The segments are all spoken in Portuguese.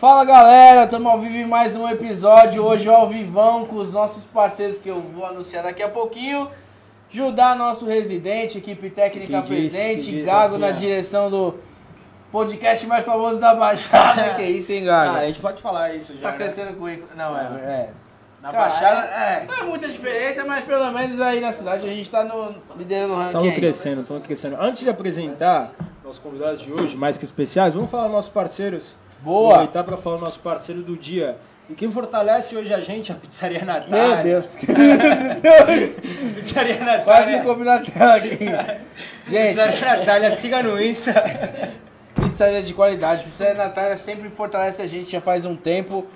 Fala galera, estamos ao vivo em mais um episódio. Hoje ao vivão com os nossos parceiros que eu vou anunciar daqui a pouquinho. Judá, nosso residente, equipe técnica Que presente, disse, que disse, Gago na Rafinha. direção do podcast mais famoso da Baixada. que isso, hein, Gago? Ah, a gente pode falar isso já. tá né? crescendo com o Não, é. é. Na Baixada, é, Não é muita diferença, mas pelo menos aí na cidade a gente tá no, liderando o ranking. Estamos aí. crescendo, estamos crescendo. Antes de apresentar nossos convidados de hoje, mais que especiais, vamos falar dos nossos parceiros. Boa! Aproveitar para falar do nosso parceiro do dia. E quem fortalece hoje a gente, é a Pizzaria Natália. Meu Deus. Pizzaria Quase Natália. me comi na tela aqui. Gente, Pizzaria Natália, siga no Insta. pizzaria de qualidade. Pizzaria Natália sempre fortalece a gente, já faz um tempo.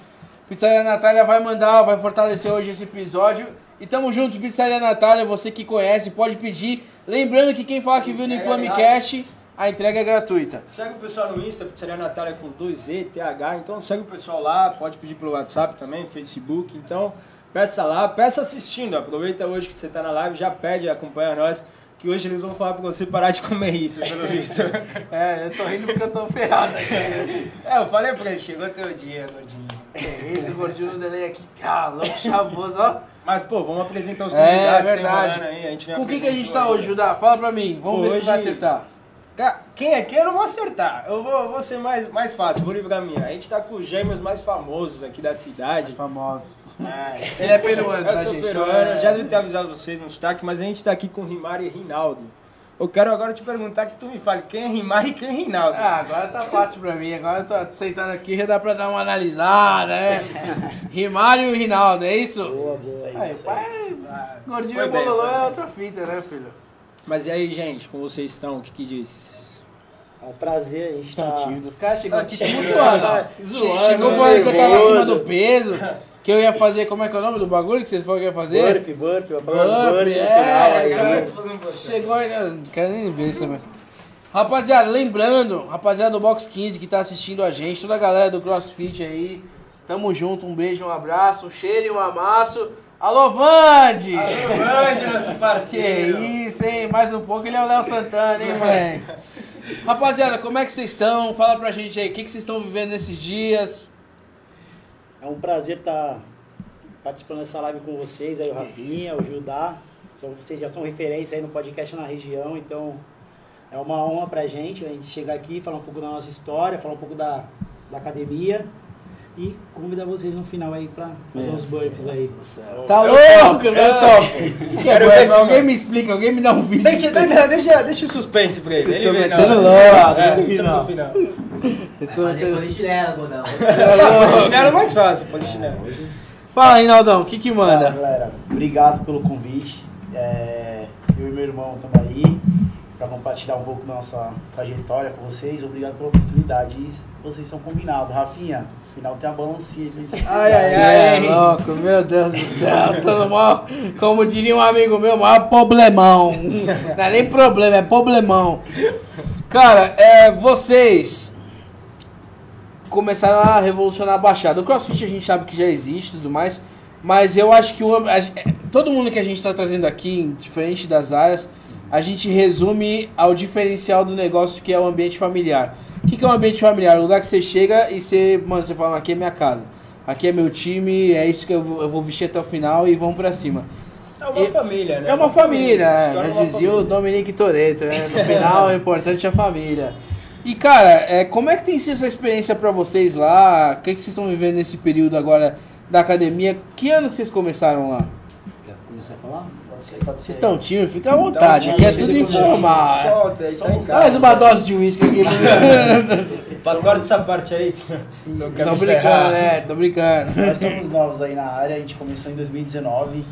Pizzaria Natália vai mandar, vai fortalecer hoje esse episódio. E tamo juntos, Pizzaria Natália, você que conhece, pode pedir. Lembrando que quem fala que viu no Inflamecast, a entrega é gratuita. Segue o pessoal no Insta, Pizzaria Natália com dois Z, TH. Então segue o pessoal lá, pode pedir pelo WhatsApp também, Facebook. Então peça lá, peça assistindo. Aproveita hoje que você tá na live, já pede, acompanha nós. Que hoje eles vão falar pra você parar de comer isso, pelo visto. É, eu tô rindo porque eu tô ferrado aqui. é, eu falei pra ele, chegou teu dia, gordinho. Que isso, gordinho no delay aqui, tá louco, chavoso, ó. Mas, pô, vamos apresentar os É, convidados. tem verdade. rolando Aí, a gente nem Com o que, que a gente tá hoje, Judá? Fala pra mim, vamos ver se Hoje- vai acertar. Quem é quem eu não vou acertar. Eu vou, eu vou ser mais, mais fácil, vou livrar a minha. A gente tá com os gêmeos mais famosos aqui da cidade. Famosos. É. Ele é peruano, Eu tá, sou gente? peruano, é- já devia ter avisado vocês no destaque, mas a gente tá aqui com Rimari e Rinaldo. Eu quero agora te perguntar que tu me fale quem é Rimari e quem é Rinaldo. Ah, agora tá fácil pra mim. Agora eu tô sentando aqui, já dá pra dar uma analisada, né? Rimário e Rinaldo, é isso? Boa, boa. Aí, pai, gordinho Foi e bololô é outra fita, né, filho? Mas e aí, gente, como vocês estão? O que que diz? É um prazer, a gente tá... tímido. Os caras chegou aqui tímido, tumultuando. tá zoando, Chegou né? falando que eu tava acima do peso. Que eu ia fazer, como é que é o nome do bagulho que vocês falaram que ia fazer? Burp, burp, Burp, burp é, final aí. né? Chegou aí, não quero nem ver isso também. Rapaziada, lembrando, rapaziada do Box 15 que tá assistindo a gente, toda a galera do CrossFit aí, tamo junto, um beijo, um abraço, um cheiro e um amasso. Alô, Vande! Grande nosso Que parceiro! isso, hein? Mais um pouco ele é o Léo Santana, hein, moleque? Rapaziada, como é que vocês estão? Fala pra gente aí, o que, que vocês estão vivendo nesses dias? É um prazer estar participando dessa live com vocês, aí o Rafinha, o Judá. São, vocês já são referência aí no podcast na região, então é uma honra pra gente a gente chegar aqui, falar um pouco da nossa história, falar um pouco da, da academia e convidar vocês no final aí pra fazer uns burps aí. Tá Eu louco? topo, né? eu topo. Que que Quero é ver isso? não, Alguém me explica, alguém me dá um vídeo. Deixa, deixa, deixa, deixa o suspense pra ele. Ele vê na metendo hora. louco, É, no deixa final. no final. Estou Fazer polichinelo, Godão. Polichinelo é mais fácil, polichinelo. Fala aí, Naldão, o que que Fala, manda? galera, obrigado pelo convite. É, eu e meu irmão estamos aí para compartilhar um pouco da nossa trajetória com vocês. Obrigado pela oportunidade. E vocês são combinados. Rafinha, final tem a balancinha. Ai, ai, cuidar. ai. É louco, meu Deus do céu. Tô no maior, como diria um amigo meu, maior problemão. Não é nem problema, é problemão. Cara, é, vocês começaram a revolucionar a Baixada. O CrossFit a gente sabe que já existe e tudo mais, mas eu acho que o, a- todo mundo que a gente está trazendo aqui, diferente das áreas, a gente resume ao diferencial do negócio que é o ambiente familiar. O que, que é um ambiente familiar? O lugar que você chega e você, mano, você fala, aqui é minha casa, aqui é meu time, é isso que eu vou, eu vou vestir até o final e vamos pra cima. É uma E- família, né? É uma família, Se é, torna já uma dizia o família. Dominique Toretto, né? No final, o importante é a família. E, cara, é, como é que tem sido essa experiência pra vocês lá? O que, que vocês estão vivendo nesse período agora da academia? Que ano que vocês começaram lá? Quer começar a falar? Vocês estão tímidos? Fica à vontade, aqui é tudo ele informal. Solta aí, tá em Somos- casa. Faz uma dose de uísque aqui. Pá, Corta essa parte aí. quero tô brincando, né? Tô brincando. Nós somos novos aí na área. A gente começou em 2019.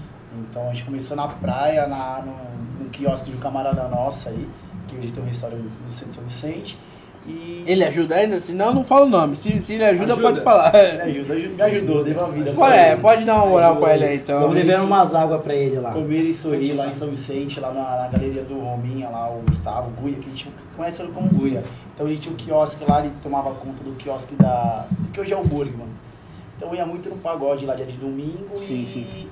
Então a gente começou na praia, na, no, no quiosque de um camarada nosso aí. Que hoje tem um restaurante no centro de São Vicente. E Ele ajuda ainda? Se não, não fala o nome. Se, se ele ajuda, Ajuda. pode falar. me ajuda, me ajudou, deu uma vida. Qual pra é? ele. Pode dar uma moral pra ele aí, então. Estamos devendo umas águas pra ele lá. Comer e sorrir lá em São Vicente, lá na, na galeria do Rominha, lá o Gustavo, o Guia, que a gente conhece ele como Guia. Então a gente tinha um quiosque lá, ele tomava conta do quiosque da. que hoje é o Burgman. Então eu ia muito no pagode lá dia de domingo Sim, e, sim.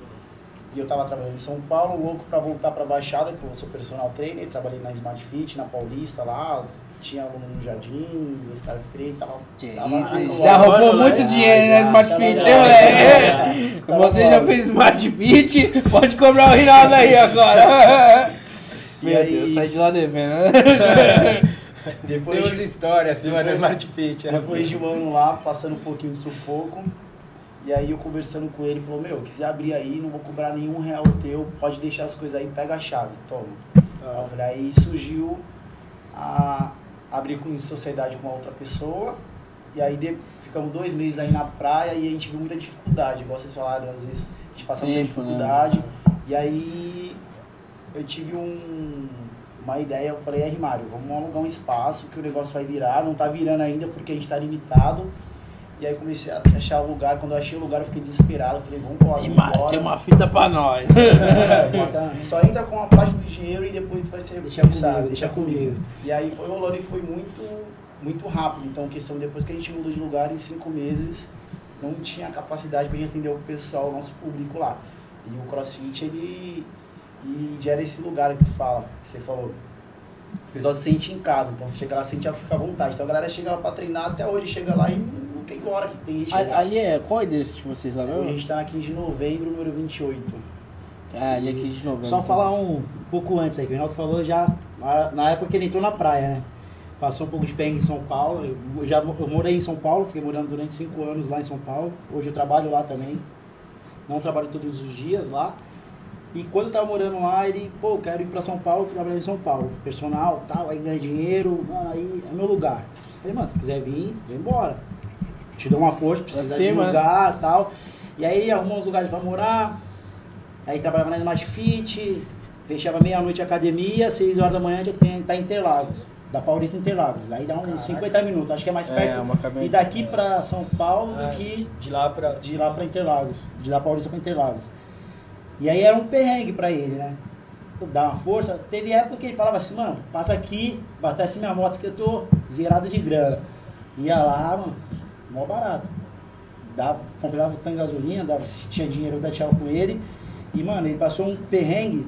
e eu tava trabalhando em São Paulo, louco pra voltar pra Baixada, que eu sou personal trainer, trabalhei na Smart Fit, na Paulista lá, tinha aluno no Jardim, os caras freios e tal. Que Tava isso, lá, já roubou muito já, dinheiro, né, Smart Fit, hein, moleque? Você já fez Smart Fit, pode cobrar o Rinaldo aí agora. E Meu aí- Deus, sai de lá devendo. Depois Temos de, histórias sua no Smart Fit. né? depois de um ano lá, passando um pouquinho de sufoco, e aí eu conversando com ele, ele falou, meu, quiser abrir aí, não vou cobrar nenhum real teu, pode deixar as coisas aí, pega a chave, toma. Falei, Aí surgiu a abrir com sociedade com uma outra pessoa. E aí de- ficamos dois meses aí na praia e a gente viu muita dificuldade, igual vocês falaram, às vezes a gente passa muita né? dificuldade. E aí eu tive um- uma ideia, eu falei, é Mário, vamos alugar um espaço que o negócio vai virar, não tá virando ainda porque a gente tá limitado. E aí comecei a achar o lugar, quando eu achei o lugar eu fiquei desesperado, falei, vamos embora, E embora. tem uma fita pra nós. É, Só entra com a parte do dinheiro e depois vai ser Deixa pensado, comigo, deixa comigo. E aí foi rolando e foi muito, muito rápido. Então, questão depois que a gente mudou de lugar em cinco meses, não tinha capacidade para gente atender o pessoal, o nosso público lá. E o CrossFit, ele e gera esse lugar que tu fala, que você falou. O pessoal se sente em casa, então você chega lá, sente fica à vontade. Então a galera chega lá pra treinar, até hoje chega lá e não ir embora, que tem gente chega. Ali é, qual é endereço de vocês lá A mesmo? gente tá na 15 de novembro, número 28. Ah, ali é 15 de novembro. Só falar um, um pouco antes aí, que o Reinaldo falou já, na, na época que ele entrou na praia, né? Passou um pouco de perrengue em São Paulo. Eu, já, eu morei em São Paulo, fiquei morando durante cinco anos lá em São Paulo. Hoje eu trabalho lá também. Não trabalho todos os dias lá. E quando eu tava morando lá, ele, pô, quero ir pra São Paulo, trabalhar em São Paulo. Personal, tal, aí ganha dinheiro, mano, aí é meu lugar. Falei, mano, se quiser vir, vem embora. Te dou uma força, precisa de cima, né? lugar tal. E aí arrumou uns lugares pra morar. Aí trabalhava na Smart Fit, fechava meia-noite a academia, seis horas da manhã já tem, tá em Interlagos. Da Paulista Interlagos. Aí dá uns 50 minutos, acho que é mais É, perto. uma caminhada. e daqui pra São Paulo É. do que De lá pra. de lá pra Interlagos. De lá Paulista pra Interlagos. E aí era um perrengue pra ele, né? Dar uma força. Teve época que ele falava assim, mano, passa aqui, abastece minha moto que eu tô zerado de grana. Ia lá, mano, mó barato. Dava, comprava o tanque de gasolina, dava, se tinha dinheiro eu deixava com ele. E, mano, ele passou um perrengue,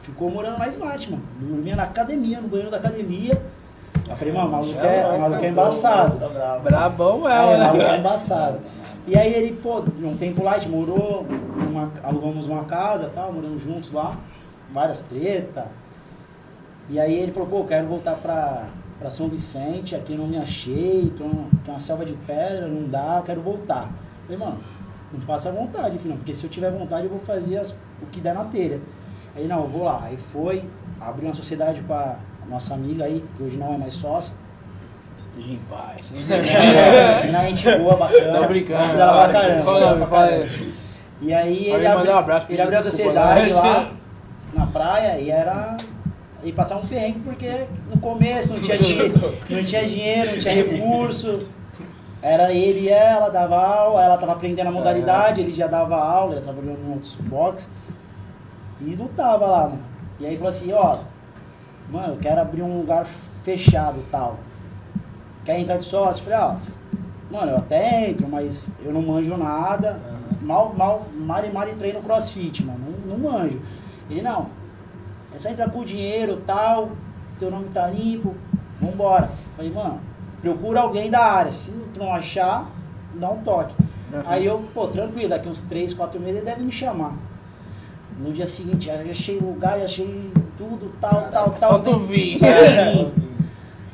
ficou morando na Smart, mano. Dormia na academia, no banheiro da academia. Eu falei, mano, o maluco é, o maluco é embaçado. Tá. Brabão É, mesmo, maluco é né? embaçado. E aí ele, pô, um tempo lá, a gente morou, uma, alugamos uma casa tal, moramos juntos lá, várias tretas. E aí ele falou, pô, quero voltar pra, pra São Vicente, aqui eu não me achei, tô, tem uma selva de pedra, não dá, quero voltar. Falei, mano, não passa vontade, filho, porque se eu tiver vontade eu vou fazer as- o que der na telha. Aí não, eu vou lá. Aí foi, abriu uma sociedade com a nossa amiga aí, que hoje não é mais sócia. Esteja em paz. É, na gente boa, bacana. Tô brincando. Dela pra caramba. Fala. E aí ele abriu, um ele abriu a sociedade desculpa, lá né? na praia e era. E passar um perrengue porque no começo não tinha, di- não tinha dinheiro, não tinha recurso. Era ele e ela, dava aula, ela tava aprendendo a modalidade, ele já dava aula, ele trabalhou em outros box. E não tava lá, mano. E aí falou assim, ó, mano, eu quero abrir um lugar fechado tal. Quer entrar de sócio? Eu falei, ó, mano, eu até entro, mas eu não manjo nada. Mal, mal, mal e mal treino crossfit, mano. Não, não manjo. Ele, não. É só entrar com dinheiro e tal, teu nome tá limpo, vambora. Falei, mano, procura alguém da área. Se tu não achar, dá um toque. Uhum. Aí eu, pô, tranquilo, daqui uns 3, 4 meses ele deve me chamar. No dia seguinte, já achei lugar, já achei tudo, tal, tal, tal. só tu vir. Só tu vir.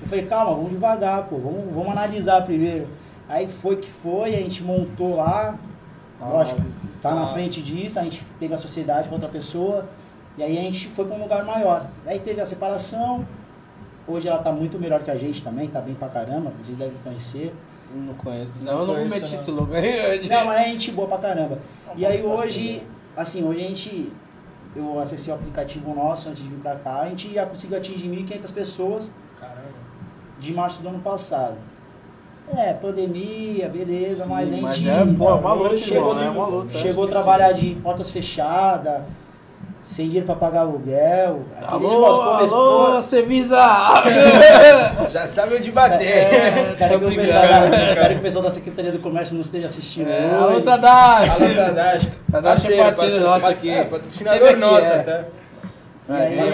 Eu falei, calma, vamos devagar, pô, vamos, vamos analisar primeiro. Aí foi que foi, a gente montou lá, lógico, tá na frente disso, a gente teve a sociedade com outra pessoa, e aí a gente foi para um lugar maior. Aí teve a separação, hoje ela tá muito melhor que a gente também, tá bem pra caramba, vocês devem conhecer. Não conheço. Não, eu não vou conheço, meter não. esse logo aí hoje. Não, mas é gente boa pra caramba. Não, E aí hoje, assim, hoje a gente, eu acessei o aplicativo nosso antes de vir pra cá, a gente já conseguiu atingir 1.500 pessoas Caramba. de março do ano passado. É, pandemia, beleza, Sim, mas a gente. mas é, pô, é uma luta, chegou, irmão, né? É uma luta. chegou a trabalhar de portas fechadas, sem dinheiro pra pagar aluguel. Alô, começou- alô, Cevisa! Já sabe onde É, bater. espero, que pessoal espero que o pessoal da Secretaria do Comércio não esteja assistindo. É, hoje. alô, Tadashi! Alô, Tadashi. Tadashi é parceiro nosso aqui. É, Teve patrocinador nosso é. até. E aí, É, a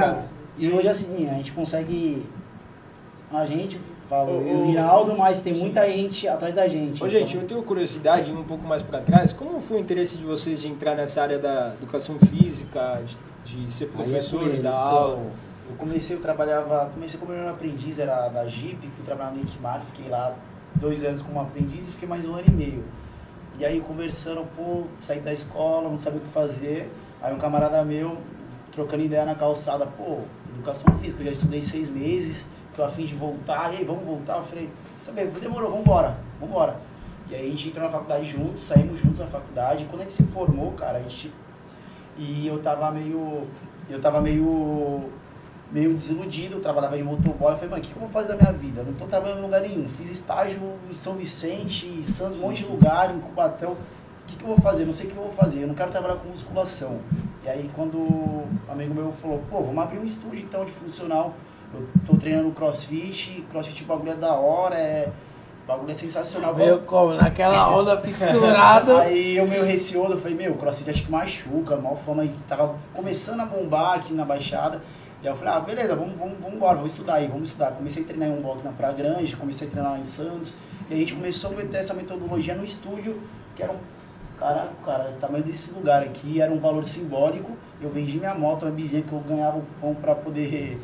tá- e hoje assim, a gente consegue a gente, falo, Ô, eu e ô, o Rinaldo, mas tem muita gente atrás da gente. Ô, então- gente, eu tenho curiosidade, um pouco mais para trás, como foi o interesse de vocês de entrar nessa área da educação física, de, de ser é professor, de dar aula? Eu comecei, eu trabalhava, comecei como era aprendiz, era da Jeep, fui trabalhar no Equimar, fiquei lá dois anos como aprendiz e fiquei mais um ano e meio. E aí conversando, pô, saí da escola, não sabia o que fazer. Aí um camarada meu, trocando ideia na calçada, pô, educação física, eu já estudei seis meses, tô a fim de voltar, e aí, vamos voltar? Eu falei, sabe, demorou, vambora, vambora. E aí a gente entrou na faculdade juntos, saímos juntos na faculdade. Quando a gente se formou, cara, a gente. E eu tava meio. Eu tava meio. meio desiludido, eu trabalhava em motoboy. Eu falei, mano, o que, que eu vou fazer da minha vida? Eu não tô trabalhando em lugar nenhum. Fiz estágio em São Vicente, em Santos, um monte de lugar, em Cubatão. O que, que eu vou fazer? Não sei o que eu vou fazer. Eu não quero trabalhar com musculação. E aí quando um amigo meu falou, pô, vamos abrir um estúdio então de funcional. Eu tô treinando crossfit, crossfit o bagulho é da hora, é. O bagulho é sensacional. Veio como? Naquela onda fissurado. Aí eu meio receoso, eu falei, meu, crossfit acho que machuca, mal fama, tava começando a bombar aqui na Baixada. E aí eu falei, ah, beleza, vamos, vamos, vamos embora, vamos estudar aí, vamos estudar. Comecei a treinar em um box na Praia Grande, comecei a treinar lá em Santos. E a gente começou a meter essa metodologia no estúdio, que era um. Caraca, cara, o tamanho desse lugar aqui era um valor simbólico. Eu vendi minha moto, uma bizinha que eu ganhava um pão pra poder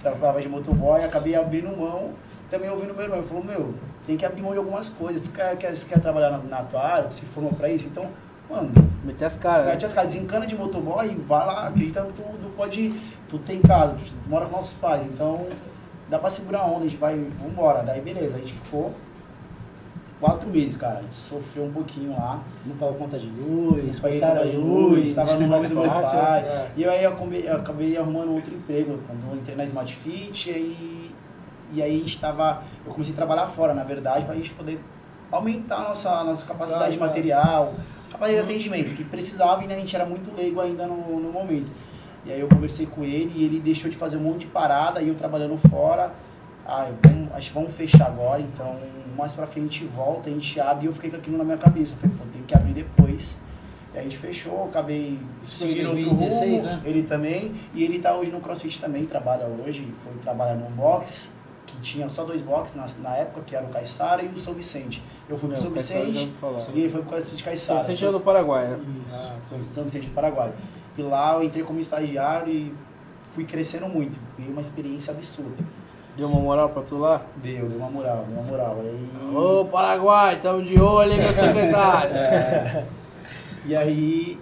trabalhar de motoboy, acabei abrindo mão. Também ouvindo meu irmão, ele falou, meu, tem que abrir mão de algumas coisas. Tu quer, quer, quer trabalhar na, na tua área, se formou pra isso, então, mano, Meter as caras. né? Mete as caras, desencana de motoboy e vai lá, acredita que tu, tu pode. Tu tem casa, tu mora com nossos pais, então dá pra segurar a onda, a gente vai, vambora. Daí beleza, a gente ficou quatro meses, cara. A gente sofreu um pouquinho lá. Não pagou conta de luz, Paguei conta de luz, tava no nome do meu pai. é. E aí eu acabei, eu acabei arrumando outro emprego quando eu entrei na Smart Fit e, e aí a gente tava. Eu comecei a trabalhar fora, na verdade, pra gente poder aumentar a nossa, nossa capacidade de material, capacidade de atendimento, que precisava e né, a gente era muito leigo ainda no, no momento. E aí eu conversei com ele e ele deixou de fazer um monte de parada e eu trabalhando fora. Ah, vamos, acho que vamos fechar agora, então mais pra frente volta, a gente abre e eu fiquei com aquilo na minha cabeça. Falei, pô, tem que abrir depois. E a gente fechou, acabei Isso foi em seguindo outro 2016, rumo, né? Ele também, e ele tá hoje no CrossFit também, trabalha hoje, foi trabalhar num box, que tinha só dois boxes na, na época, que era o Caissara e o São Vicente. Eu fui pro Não, São Vicente e ele foi pro CrossFit São Caissara. Vicente é do Paraguai, né? Isso. Ah, São- São Vicente do Paraguai. E lá eu entrei como estagiário e fui crescendo muito. Foi uma experiência absurda. Deu uma moral pra tu lá? Deu, deu uma moral, deu uma moral. Aí, Ô, Paraguai, tamo de olho, hein, meu secretário? E aí,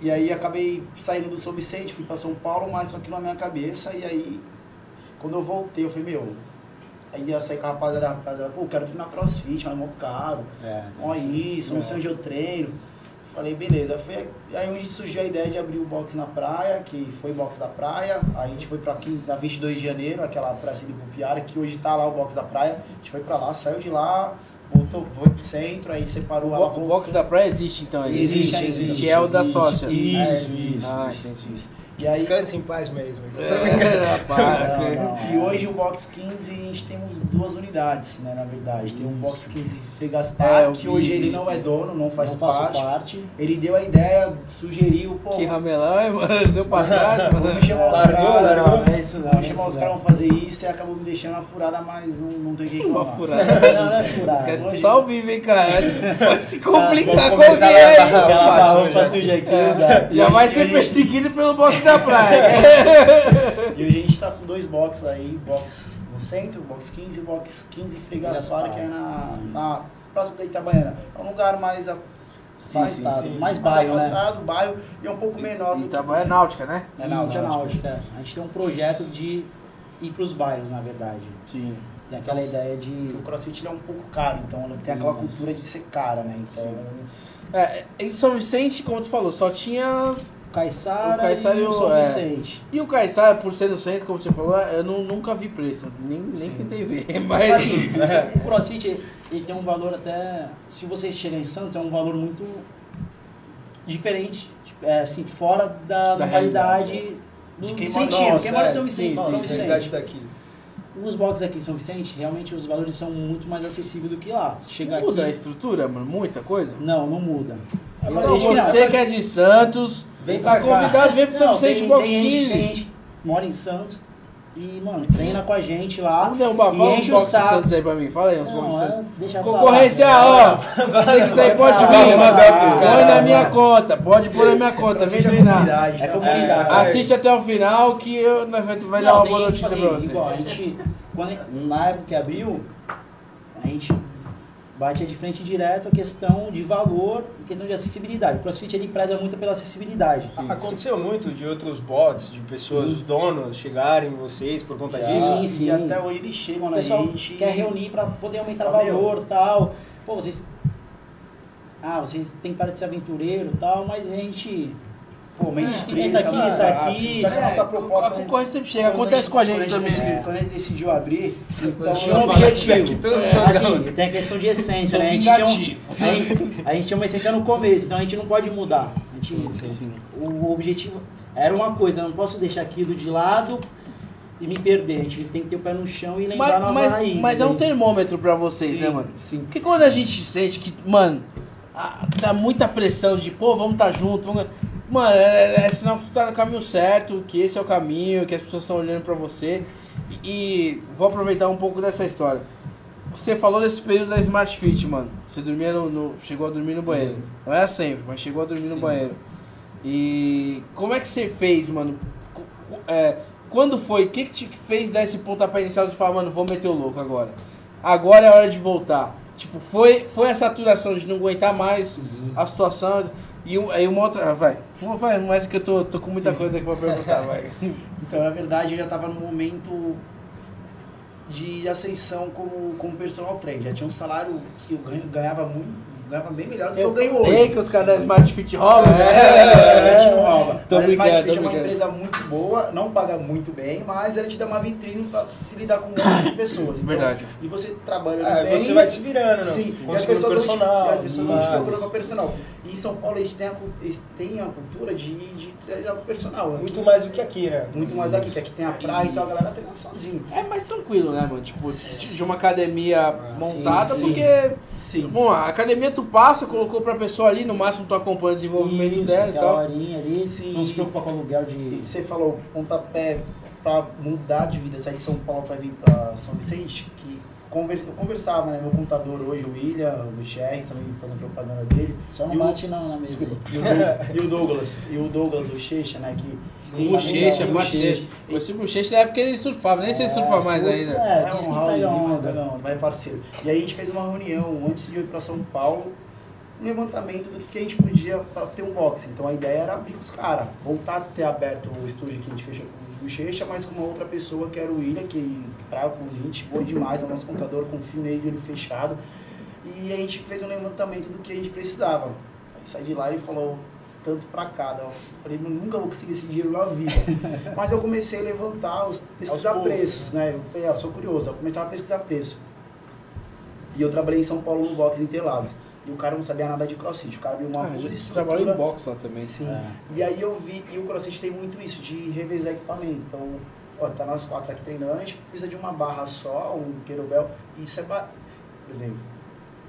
e aí acabei saindo do São Vicente, fui pra São Paulo, mas com aquilo na minha cabeça. E aí, quando eu voltei, eu falei, meu, aí ia sair com a rapaziada, a rapaziada, pô, quero treinar crossfit, mas é mó caro. É, Olha isso, não sei onde eu treino. Falei, beleza. Foi aí onde surgiu a ideia de abrir o box na praia, que foi box da praia. Aí a gente foi pra aqui na 22 de janeiro, aquela praça de Pupiara, que hoje tá lá o box da praia. A gente foi pra lá, saiu de lá, voltou, foi pro centro, aí separou a O, o box da praia existe então aí? Existe, existe. Que é o da existe. sócia. Isso, É, isso. Ah, entendi. isso. E aí, Descanse em paz mesmo. Então, É, para. Não, não. E hoje o Box 15 a gente tem duas unidades, né, na verdade. Tem um Box 15 Fegaspar, É, que hoje ele não é dono, não faz não faço parte. parte. Ele deu a ideia, sugeriu, pô, Que ramelão, hein, mano? Deu pra trás, mano. vamos chamar os caras, é isso não. vamos é chamar isso os caras, vamos fazer isso e acabou me deixando uma furada, mas não, não tem o que Uma furada. Não, não é furada. Esquece que Hoje- tu tá ao vivo, hein, cara? Pode se complicar Vamos com alguém a aí. Aquela roupa suja. aqui, É. Já vai ser perseguido pelo box da praia. E hoje a gente tá com dois boxes aí, box no centro, box 15 e box 15 Fregaspar, que é na, na próximo da Itabaiana. É um lugar mais, a- Sim, mais, sim, sim. Mais bairro, né? afastado, bairro, e é um pouco menor. Itabaiana é náutica, né? É náutica, é náutica. náutica. A gente tem um projeto de ir pros bairros, na verdade. Sim. Tem aquela Então, ideia de. o crossfit ele é um pouco caro, então ele tem aquela cultura de ser cara, né? Então, É, em São Vicente, como tu falou, só tinha. Caiçara, O Caiçara e e o São é. Vicente. E o Caissara, por ser no centro, como você falou, eu nu- nunca vi preço. Nem, nem tentei ver. Mas. Mas assim, o CrossFit ele tem um valor até. Se você chega em Santos, é um valor muito diferente, é, assim, fora da, Da normalidade do De quem Vicentino. mora- Quem mora em é, São Vicente, sim, São Vicente. Nos boxes aqui em São Vicente, realmente os valores são muito mais acessíveis do que lá. Muda a aqui. estrutura, mano? Muita coisa? Não, não muda. Então, acho que você que é de Santos, Vem tá pra cá. convidado, vem pro São Vicente tem, Box tem gente, 15. tem gente que mora em Santos, E, mano, treina com a gente lá. Vamos derrubar, e fala uns enche o boxes saco. Santos aí pra mim. Fala aí uns boxes Não, Santos. é, Concorrência, lá. ó. Você que tá aí, pode vir, mas põe na minha conta. Pode pôr na minha conta, vem treinar. comunidade, É tá? comunidade. Assiste até o final que eu, vai, vai Não, dar uma boa notícia assim, pra vocês. Igual, a gente, quando, na época que abriu, a gente bate de frente direto a questão de valor e questão de acessibilidade. O CrossFit ele preza muito pela acessibilidade. Aconteceu muito de outros bots, de pessoas, os donos, chegarem em vocês por conta Sim, disso. sim. E até hoje eles chegam na pessoal gente. quer reunir para poder aumentar o meu. valor tal. Pô, vocês. Ah, vocês têm que parar de ser aventureiro tal, mas a gente. Pô, mas entra aqui, isso aqui. Só que a nossa A proposta. né? concorrência sempre chega, acontece com a gente quando também. Quando a gente decidiu abrir, então, Tinha um objetivo. todo É, assim, tem a questão de essência, né? A gente, tinha um, a, gente, a gente tinha uma essência no começo, então a gente não pode mudar. A gente, O objetivo era uma coisa, eu não posso deixar aquilo de lado e me perder. A gente tem que ter o pé no chão e lembrar Mas, nossa mas, raiz. mas é um né? termômetro pra vocês, Sim, né, mano? sim. Porque quando a gente sente que, mano, dá muita pressão de, pô, vamos estar tá junto, vamos... Mano, é, é sinal que tu tá no caminho certo, que esse é o caminho, que as pessoas estão olhando pra você. E, e vou aproveitar um pouco dessa história. Você falou desse período da Smart Fit, mano. Você dormia no, no- chegou a dormir no banheiro. Não era sempre, mas chegou a dormir no banheiro. E como é que você fez, mano? É, quando foi? O que, que te fez dar esse pontapé inicial de falar, mano, vou meter o louco agora? Agora é hora de voltar. Tipo, foi, foi a saturação de não aguentar mais a situação. E aí uma outra. Vai. Uma, vai, mas que eu tô, tô com muita coisa aqui pra perguntar, vai. Então, na verdade, eu já estava no momento de ascensão como, como personal trainer. Já tinha um salário que eu ganhava muito, ganhava bem melhor do que eu, Eu ganho hoje. que os caras da Smart Fit roubam, É, né? a gente não rouba. Tô Mas a Smart Fit é uma empresa muito boa, não paga muito bem, mas ela te dá uma vitrine para se lidar com um monte de pessoas. Então, Verdade. E você trabalha É, bem. você vai se virando, não? Sim, e as pessoas não te- personal, e as pessoas não te procuram com personal. E em São Paulo eles têm a, eles têm a cultura de, de treinar com personal. Aqui- Muito mais do que aqui, né? Muito mais aqui, que aqui tem a praia, então a galera treina sozinho. É mais tranquilo, né, mano? Tipo, de de uma academia montada, sim. porque. Sim. Bom, a academia tu passa, colocou pra pessoa ali, no máximo tu acompanha o desenvolvimento Isso, dela e tal. horinha ali, Sim. não se preocupa com o aluguel de. Você falou pontapé para mudar de vida, sair de São Paulo para vir para São Vicente, que eu conversava, né? Meu contador hoje, o William, o Michel, também fazendo propaganda dele. Só não E o- bate não na mesa. Desculpa. E o, Doug- e o Douglas, e o Douglas, o Checha, né? Que O Bochecha, parceiro. Esse Bochecha na época ele surfava, nem sei se surfa mais surfa, ainda. É, É diz um que pega mas onda. pega onda, vai parceiro. E aí a gente fez uma reunião antes de ir para São Paulo, um levantamento do que a gente podia para ter um boxe. Então a ideia era abrir com os caras, voltar a ter aberto o estúdio que a gente fechou com o Bochecha, mas com uma outra pessoa que era o William, que, traga com a gente, boa demais, é o nosso contador, confio nele olho fechado. E a gente fez um levantamento do que a gente precisava. Aí saí de lá e falou tanto para cada. Eu falei, "Eu nunca vou conseguir esse dinheiro na vida. Mas eu comecei a levantar, os, pesquisar preços, né? Eu falei, ah, sou curioso, eu comecei a pesquisar preço. E eu trabalhei em São Paulo no box Interlagos. E o cara não sabia nada de crossfit. O cara viu uma Ah, puta estrutura. trabalhou em box lá também. Sim. É. E aí eu vi, e o crossfit tem muito isso, de revezar equipamento. Então, ó, tá nós quatro aqui treinando, a gente precisa de uma barra só, um querobel. E isso é, ba- por exemplo,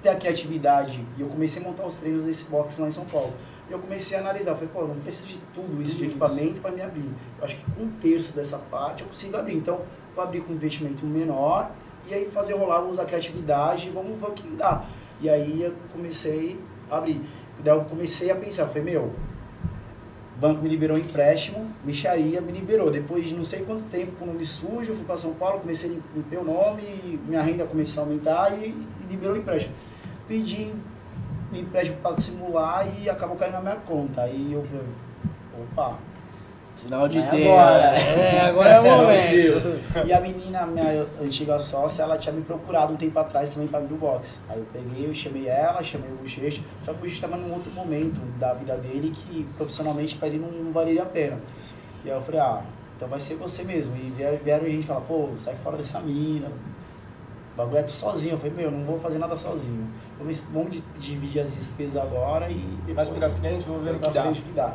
ter a criatividade. E eu comecei a montar os treinos desse box lá em São Paulo. E eu comecei a analisar, eu falei, pô, eu não preciso de tudo isso de equipamento para me abrir. Eu acho que com um terço dessa parte eu consigo abrir. Então, vou abrir com um investimento menor e aí fazer rolar, usar a criatividade, vamos ver o que dá. E aí eu comecei a abrir. Daí eu comecei a pensar, eu falei, meu, o banco me liberou um empréstimo, micharia me liberou. Depois de não sei quanto tempo com o nome sujo, fui para São Paulo, comecei a limpar o nome, minha renda começou a aumentar e, e liberou o empréstimo. Pedi empréstimo para simular e acabou caindo na minha conta. Aí eu falei, opa, Sinal de É Deus. agora. É, agora é o momento. E a menina, minha antiga sócia, ela tinha me procurado um tempo atrás também para abrir o box. Aí eu peguei, eu chamei ela, chamei o Bochecha, só que o Bochecha estava num outro momento da vida dele que profissionalmente para ele não, não valeria a pena. E aí eu falei, ah, então vai ser você mesmo. E vieram, vieram gente falar, pô, sai fora dessa mina. O bagulho é tu sozinho. Eu falei, meu, não vou fazer nada sozinho. Vamos, vamos di- dividir as despesas agora e Mais depois pra frente, vou ver o pra que dá. frente o que dá.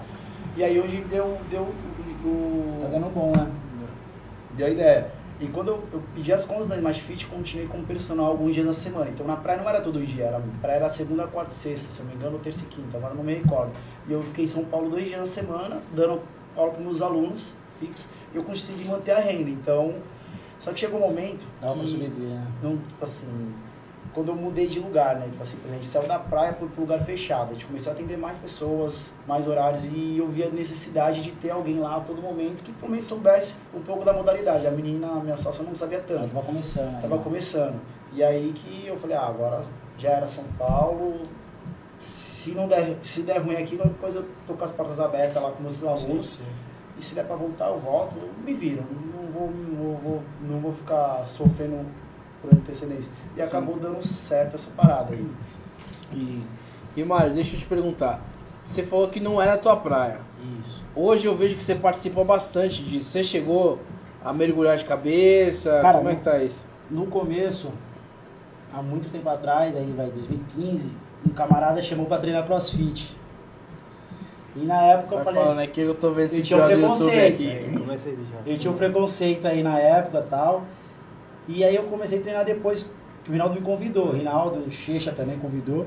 E aí hoje deu, deu o, Tá dando bom, né? Deu a ideia. E quando eu, eu pedi as contas da Smart Fit, continuei como personal alguns dias na semana. Então na praia não era todo dia, era, praia era segunda, quarta e sexta, se eu não me engano, terça e quinta, agora não me recordo. E eu fiquei em São Paulo dois dias na semana, dando aula para meus alunos fixos. eu consegui manter a renda. Então, só que chegou um momento Dava pra sobreviver, né? não, tipo assim, quando eu mudei de lugar, né? Tipo assim, a gente saiu da praia pro, pro lugar fechado. A gente começou a atender mais pessoas, mais horários e eu vi a necessidade de ter alguém lá a todo momento que pelo menos soubesse um pouco da modalidade. A menina, a minha sócia, não sabia tanto. tava começando. Tava né? começando. E aí que eu falei, ah, agora já era São Paulo. Se não der, se der ruim aqui, depois eu tô com as portas abertas lá com meus alunos. E se der pra voltar, eu volto, eu me viro. Não vou, não vou, não vou ficar sofrendo por antecedência. E Sim. acabou dando certo essa parada aí. E, e Mário, deixa eu te perguntar. Você falou que não era a tua praia. Isso. Hoje eu vejo que você participa bastante disso. Você chegou a mergulhar de cabeça? Cara, Como é que tá isso? No começo, há muito tempo atrás, aí vai 2015, um camarada chamou pra treinar crossfit. E na época eu Vai falei falando assim, aqui, eu tô vendo eu esse tinha um preconceito. aqui. Já. eu tinha um preconceito aí na época e tal. E aí eu comecei a treinar depois que o Rinaldo me convidou. O Rinaldo, o Checha também convidou.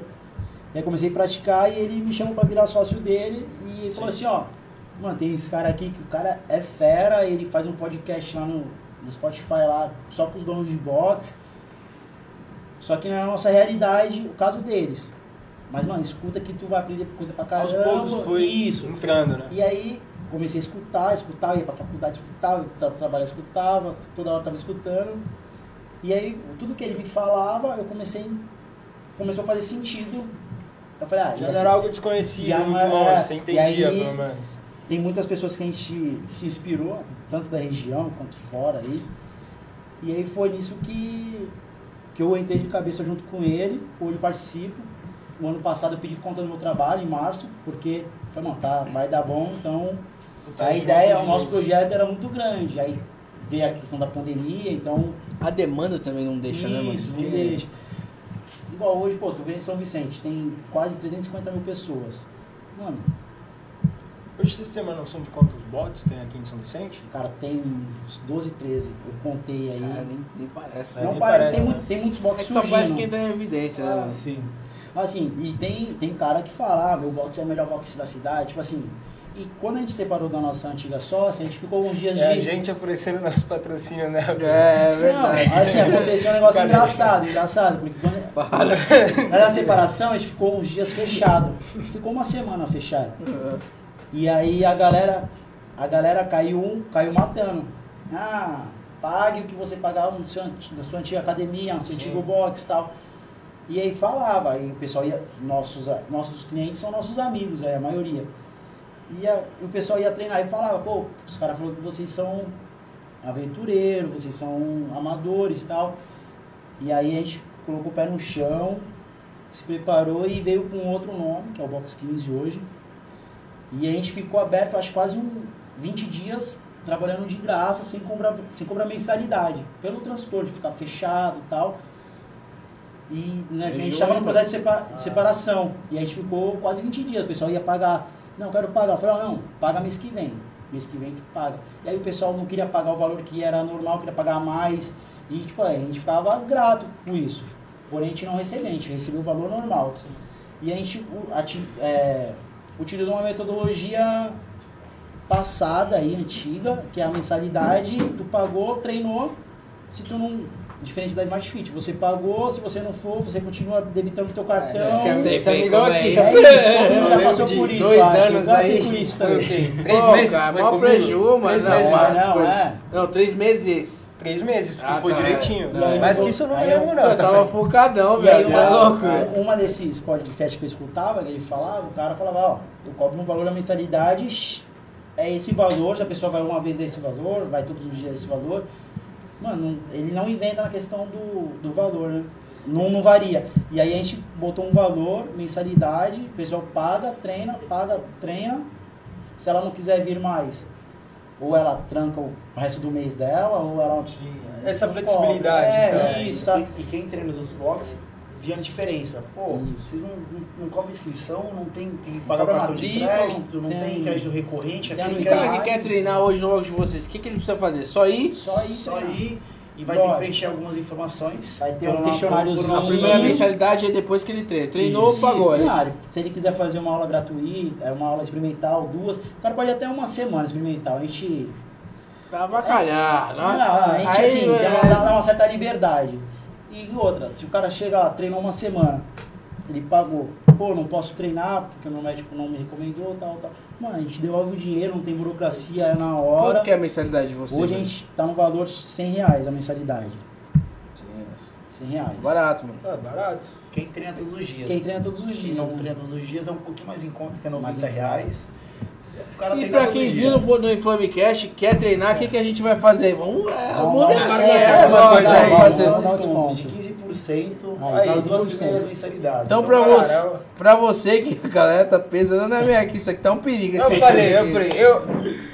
E aí comecei a praticar e ele me chamou pra virar sócio dele. E ele falou assim, ó, mano, tem esse cara aqui que o cara é fera, ele faz um podcast lá no, no Spotify lá, só com os donos de boxe. Só que não é nossa realidade o caso deles. Mas, mano, escuta que tu vai aprender coisa pra caramba. Aos poucos foi Isso. entrando, né? E aí comecei a escutar, escutar, ia pra faculdade, escutava, trabalhar, escutava, toda hora tava escutando. E aí tudo que ele me falava, eu comecei, começou a fazer sentido. Eu falei, ah, Já já era algo desconhecido, já não era- você entendia, aí- pelo menos. tem muitas pessoas que a gente se inspirou, tanto da região quanto fora aí. E aí foi nisso que, que eu entrei de cabeça junto com ele, hoje participo. O ano passado eu pedi conta do meu trabalho, em março, porque foi, mano, tá, vai dar bom, então Tá a ideia, o nosso projeto era muito grande. Aí veio a questão da pandemia, então. A demanda também não deixa, né, mano? isso, não deixa. Igual hoje, pô, tu vê em São Vicente, tem quase 350 mil pessoas. Mano, Hoje vocês têm uma noção de quantos bots tem aqui em São Vicente? cara, tem uns 12, 13. Eu contei aí. Cara, nem, nem parece. não nem parece, parece, tem, né? muito, tem muitos É boxes que só parece surgindo. quem tá em evidência, né, Ah, mano? Sim. Assim, e tem, tem cara que fala, ah, meu box é o melhor box da cidade, tipo assim. E quando a gente separou da nossa antiga sócia, a gente ficou uns dias É a de. gente oferecendo nossos patrocínios, né? É, é Não, verdade. assim, aconteceu um negócio Cara, engraçado, engraçado, porque quando, Fala. na separação a gente ficou uns dias fechado. Ficou uma semana fechado. E aí a galera, a galera caiu, um, caiu matando. Ah, pague o que você pagava no seu, na sua antiga academia, no seu Sim. antigo box e tal. E aí falava, aí o pessoal ia, nossos, nossos clientes são nossos amigos, aí, a maioria. E a- o pessoal ia treinar e falava, pô, os caras falaram que vocês são aventureiros, vocês são amadores e tal. E aí a gente colocou o pé no chão, se preparou e veio com outro nome, que é o Box 15 hoje. E a gente ficou aberto, acho quase um 20 dias trabalhando de graça, sem cobrar, sem cobrar mensalidade, pelo transtorno de ficar fechado e tal. E né, a gente Região estava no processo de, sepa- de separação. E a gente ficou quase 20 dias. O pessoal ia pagar. Não, quero pagar. Eu falei, não, paga mês que vem. Mês que vem tu paga. E aí o pessoal não queria pagar o valor que era normal, queria pagar mais. E tipo, a gente ficava grato com isso. Porém, a gente não recebia, a gente recebia o valor normal. E a gente é, utilizou uma metodologia passada aí, antiga, que é a mensalidade, tu pagou, treinou, se tu não. Diferente da Smart Fit, você pagou, se você não for, você continua debitando teu cartão. É, esse, sei esse amigão é aqui. isso. É isso, todo mundo já passou por isso, Dois acho. anos passei aí. por isso também. Três Pô, meses? cara, mó comigo? preju, mas Três não, meses, não, foi- é. Não, três meses. Três meses, tu Ah, foi tá. direitinho. Aí Mas que isso não aí me eu- não. tava focadão, velho. uma, Tá louco? uma desses podcasts que eu escutava, que ele falava, o cara falava, ó, eu cobro um valor da mensalidade, é esse valor, se a pessoa vai uma vez é esse valor, vai todos os dias é esse valor. Mano, ele não inventa na questão do, do valor, né? Não, não varia. E aí a gente botou um valor, mensalidade, o pessoal paga, treina, paga, treina. Se ela não quiser vir mais, ou ela tranca o resto do mês dela, ou ela. Essa não flexibilidade. É, então. isso, E, sabe? e quem treina nos boxes via a diferença. Pô, Isso. vocês não, não, não cobram inscrição, não tem, tem que pagar cartão de matrícula, crédito, não tem- tem, crédito recorrente, tem aquele O cara que quer treinar hoje no de vocês, o que, que ele precisa fazer? Só ir? Só isso. só ir e vai ter Lógico. que preencher algumas informações. Vai ter um uma- questionáriozinho. A primeira mensalidade é depois que ele treina. Treinou, Isso. pagou. é? Claro, se ele quiser fazer uma aula gratuita, é uma aula experimental, duas, o cara pode até uma semana experimental. A gente Pra avacalhar, Não, né? a gente Aí, assim, é, mandar dar uma certa liberdade. E outra, se o cara chega lá, treinou uma semana, ele pagou, pô, não posso treinar porque o meu médico não me recomendou, tal, tal. Mano, a gente devolve o dinheiro, não tem burocracia, é na hora. Quanto que é a mensalidade de vocês? Hoje a gente tá no valor de 100 reais a mensalidade. 100 reais. Barato, mano. Ah, barato. Quem treina todos os dias. Quem treina todos os Quem dias. não né? treina todos os dias é um pouquinho mais em conta, que é 90 Mais em reais. Cara E pra quem viu no, no Inflamecast, quer treinar, o que, que a gente vai fazer? Vamos. É, Vamos vamos é, vamos vamos fazer, vamos dar um desconto desconto. de 15% Aí, nas duas 15%. primeiras mensalidades. Então, Então, pra Caramba. você, pra você que a galera tá pesando na minha aqui, isso aqui tá um perigo. Eu falei, eu falei, eu,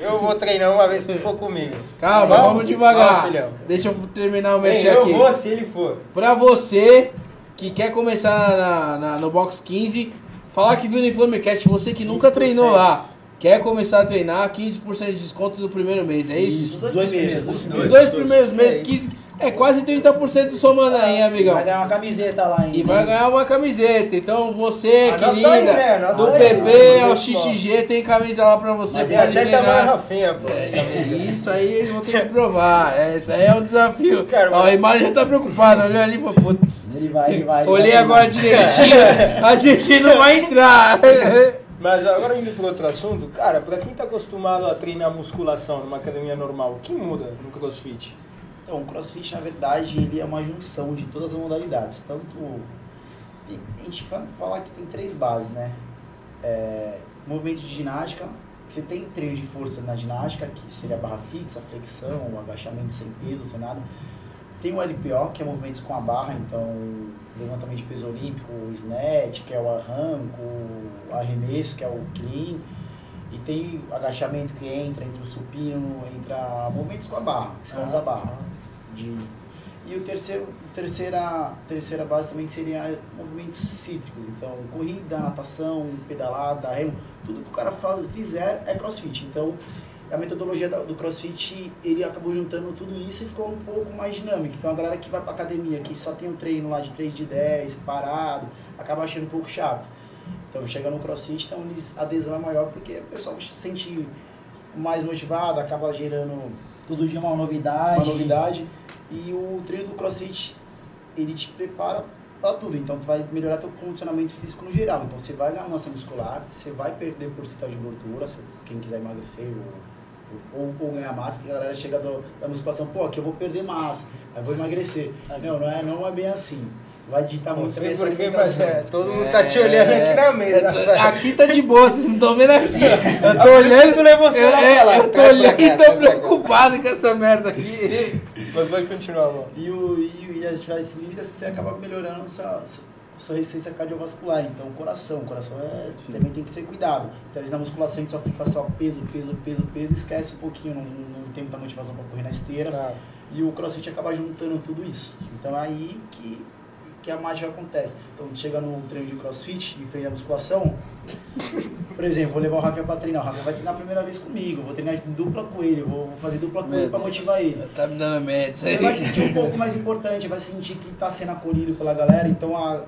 eu vou treinar uma vez se tu for comigo. Calma, Vamos? vamos devagar. Vamos. Deixa eu terminar o mexer eu aqui. vou se ele for. Pra você que quer começar na, na- no Box 15, falar que viu no Inflamecast, você que nunca 15%. treinou lá, quer começar a treinar, 15% de desconto no primeiro mês, é isso? Os dois primeiros. Os dois. dois primeiros meses, É 15, é quase 30% somando aí, amigão. Vai ganhar uma camiseta lá ainda. E vai ganhar uma camiseta. Então você, A nossa querida, aí, né? A nossa do aí, PP né? ao XXG, tem camisa lá pra você. Se até tamanho treinar. Rafinha, pô. É, Isso aí eles vão ter que provar. É, Isso aí é um desafio. Cara, Ó, mas- a imagem já tá preocupada. Olhou ali e falou, putz. Ele vai, ele vai. ele Olhei vai agora direitinho. A gente não vai entrar. Mas agora indo para outro assunto, cara, pra quem tá acostumado a treinar musculação numa academia normal, o que muda no CrossFit? Então, o CrossFit, na verdade, ele é uma junção de todas as modalidades. Tanto. a gente fa- fala que tem três bases, né? É, movimento de ginástica. Você tem treino de força na ginástica, que seria a barra fixa, flexão, agachamento sem peso, sem nada. Tem o LPO, que é movimentos com a barra, então levantamento de peso olímpico, o snatch, que é o arranco, o arremesso, que é o clean. E tem o agachamento que entra, entre o supino, entra movimentos com a barra, que você usa a barra. De... E o terceiro, terceira, terceira base também que seria movimentos cítricos, então corrida, natação, pedalada, remo, tudo que o cara faz, fizer é crossfit. Então a metodologia do crossfit, ele acabou juntando tudo isso e ficou um pouco mais dinâmico. Então a galera que vai pra academia, que só tem um treino lá de 3 de 10, parado, acaba achando um pouco chato. Então chega no crossfit, então a adesão é maior porque o pessoal se sente mais motivado, acaba gerando Todo dia uma novidade. uma novidade. E o treino do CrossFit, ele te prepara para tudo. Então, tu vai melhorar teu condicionamento físico no geral. Então, você vai ganhar massa muscular, você vai perder porcentagem de gordura, quem quiser emagrecer ou, ou, ou ganhar massa, que a galera chega do, da musculação, pô, aqui eu vou perder massa, aí vou emagrecer. Não, não é, não é bem assim. Vai digitar Não muito bem essa porquê, mas é, todo mundo tá te olhando aqui na mesa. É, Aqui tá de boa, vocês não estão vendo aqui. Eu tô olhando. tu levou o eu, é, eu tô olhando e tô preocupado com essa merda aqui. Mas pode continuar, amor. E, o, e, e as atividades físicas você acaba melhorando sua, sua resistência cardiovascular. Então, o coração. O coração é, também tem que ser cuidado. Então, na musculação, a gente só fica só peso, peso, peso, peso, esquece um pouquinho, não, não tem muita motivação para correr na esteira. E o crossfit acaba juntando tudo isso. Então, é aí que, que a mágica acontece. Então, chega no treino de crossfit, em frente à musculação, por exemplo, vou levar o Rafael para treinar. O Rafael vai treinar a primeira vez comigo, vou treinar dupla com ele, vou fazer dupla com ele para motivar ele. Tá me dando medo isso aí. Ele vai se sentir um pouco mais importante, vai sentir que está sendo acolhido pela galera. Então, a,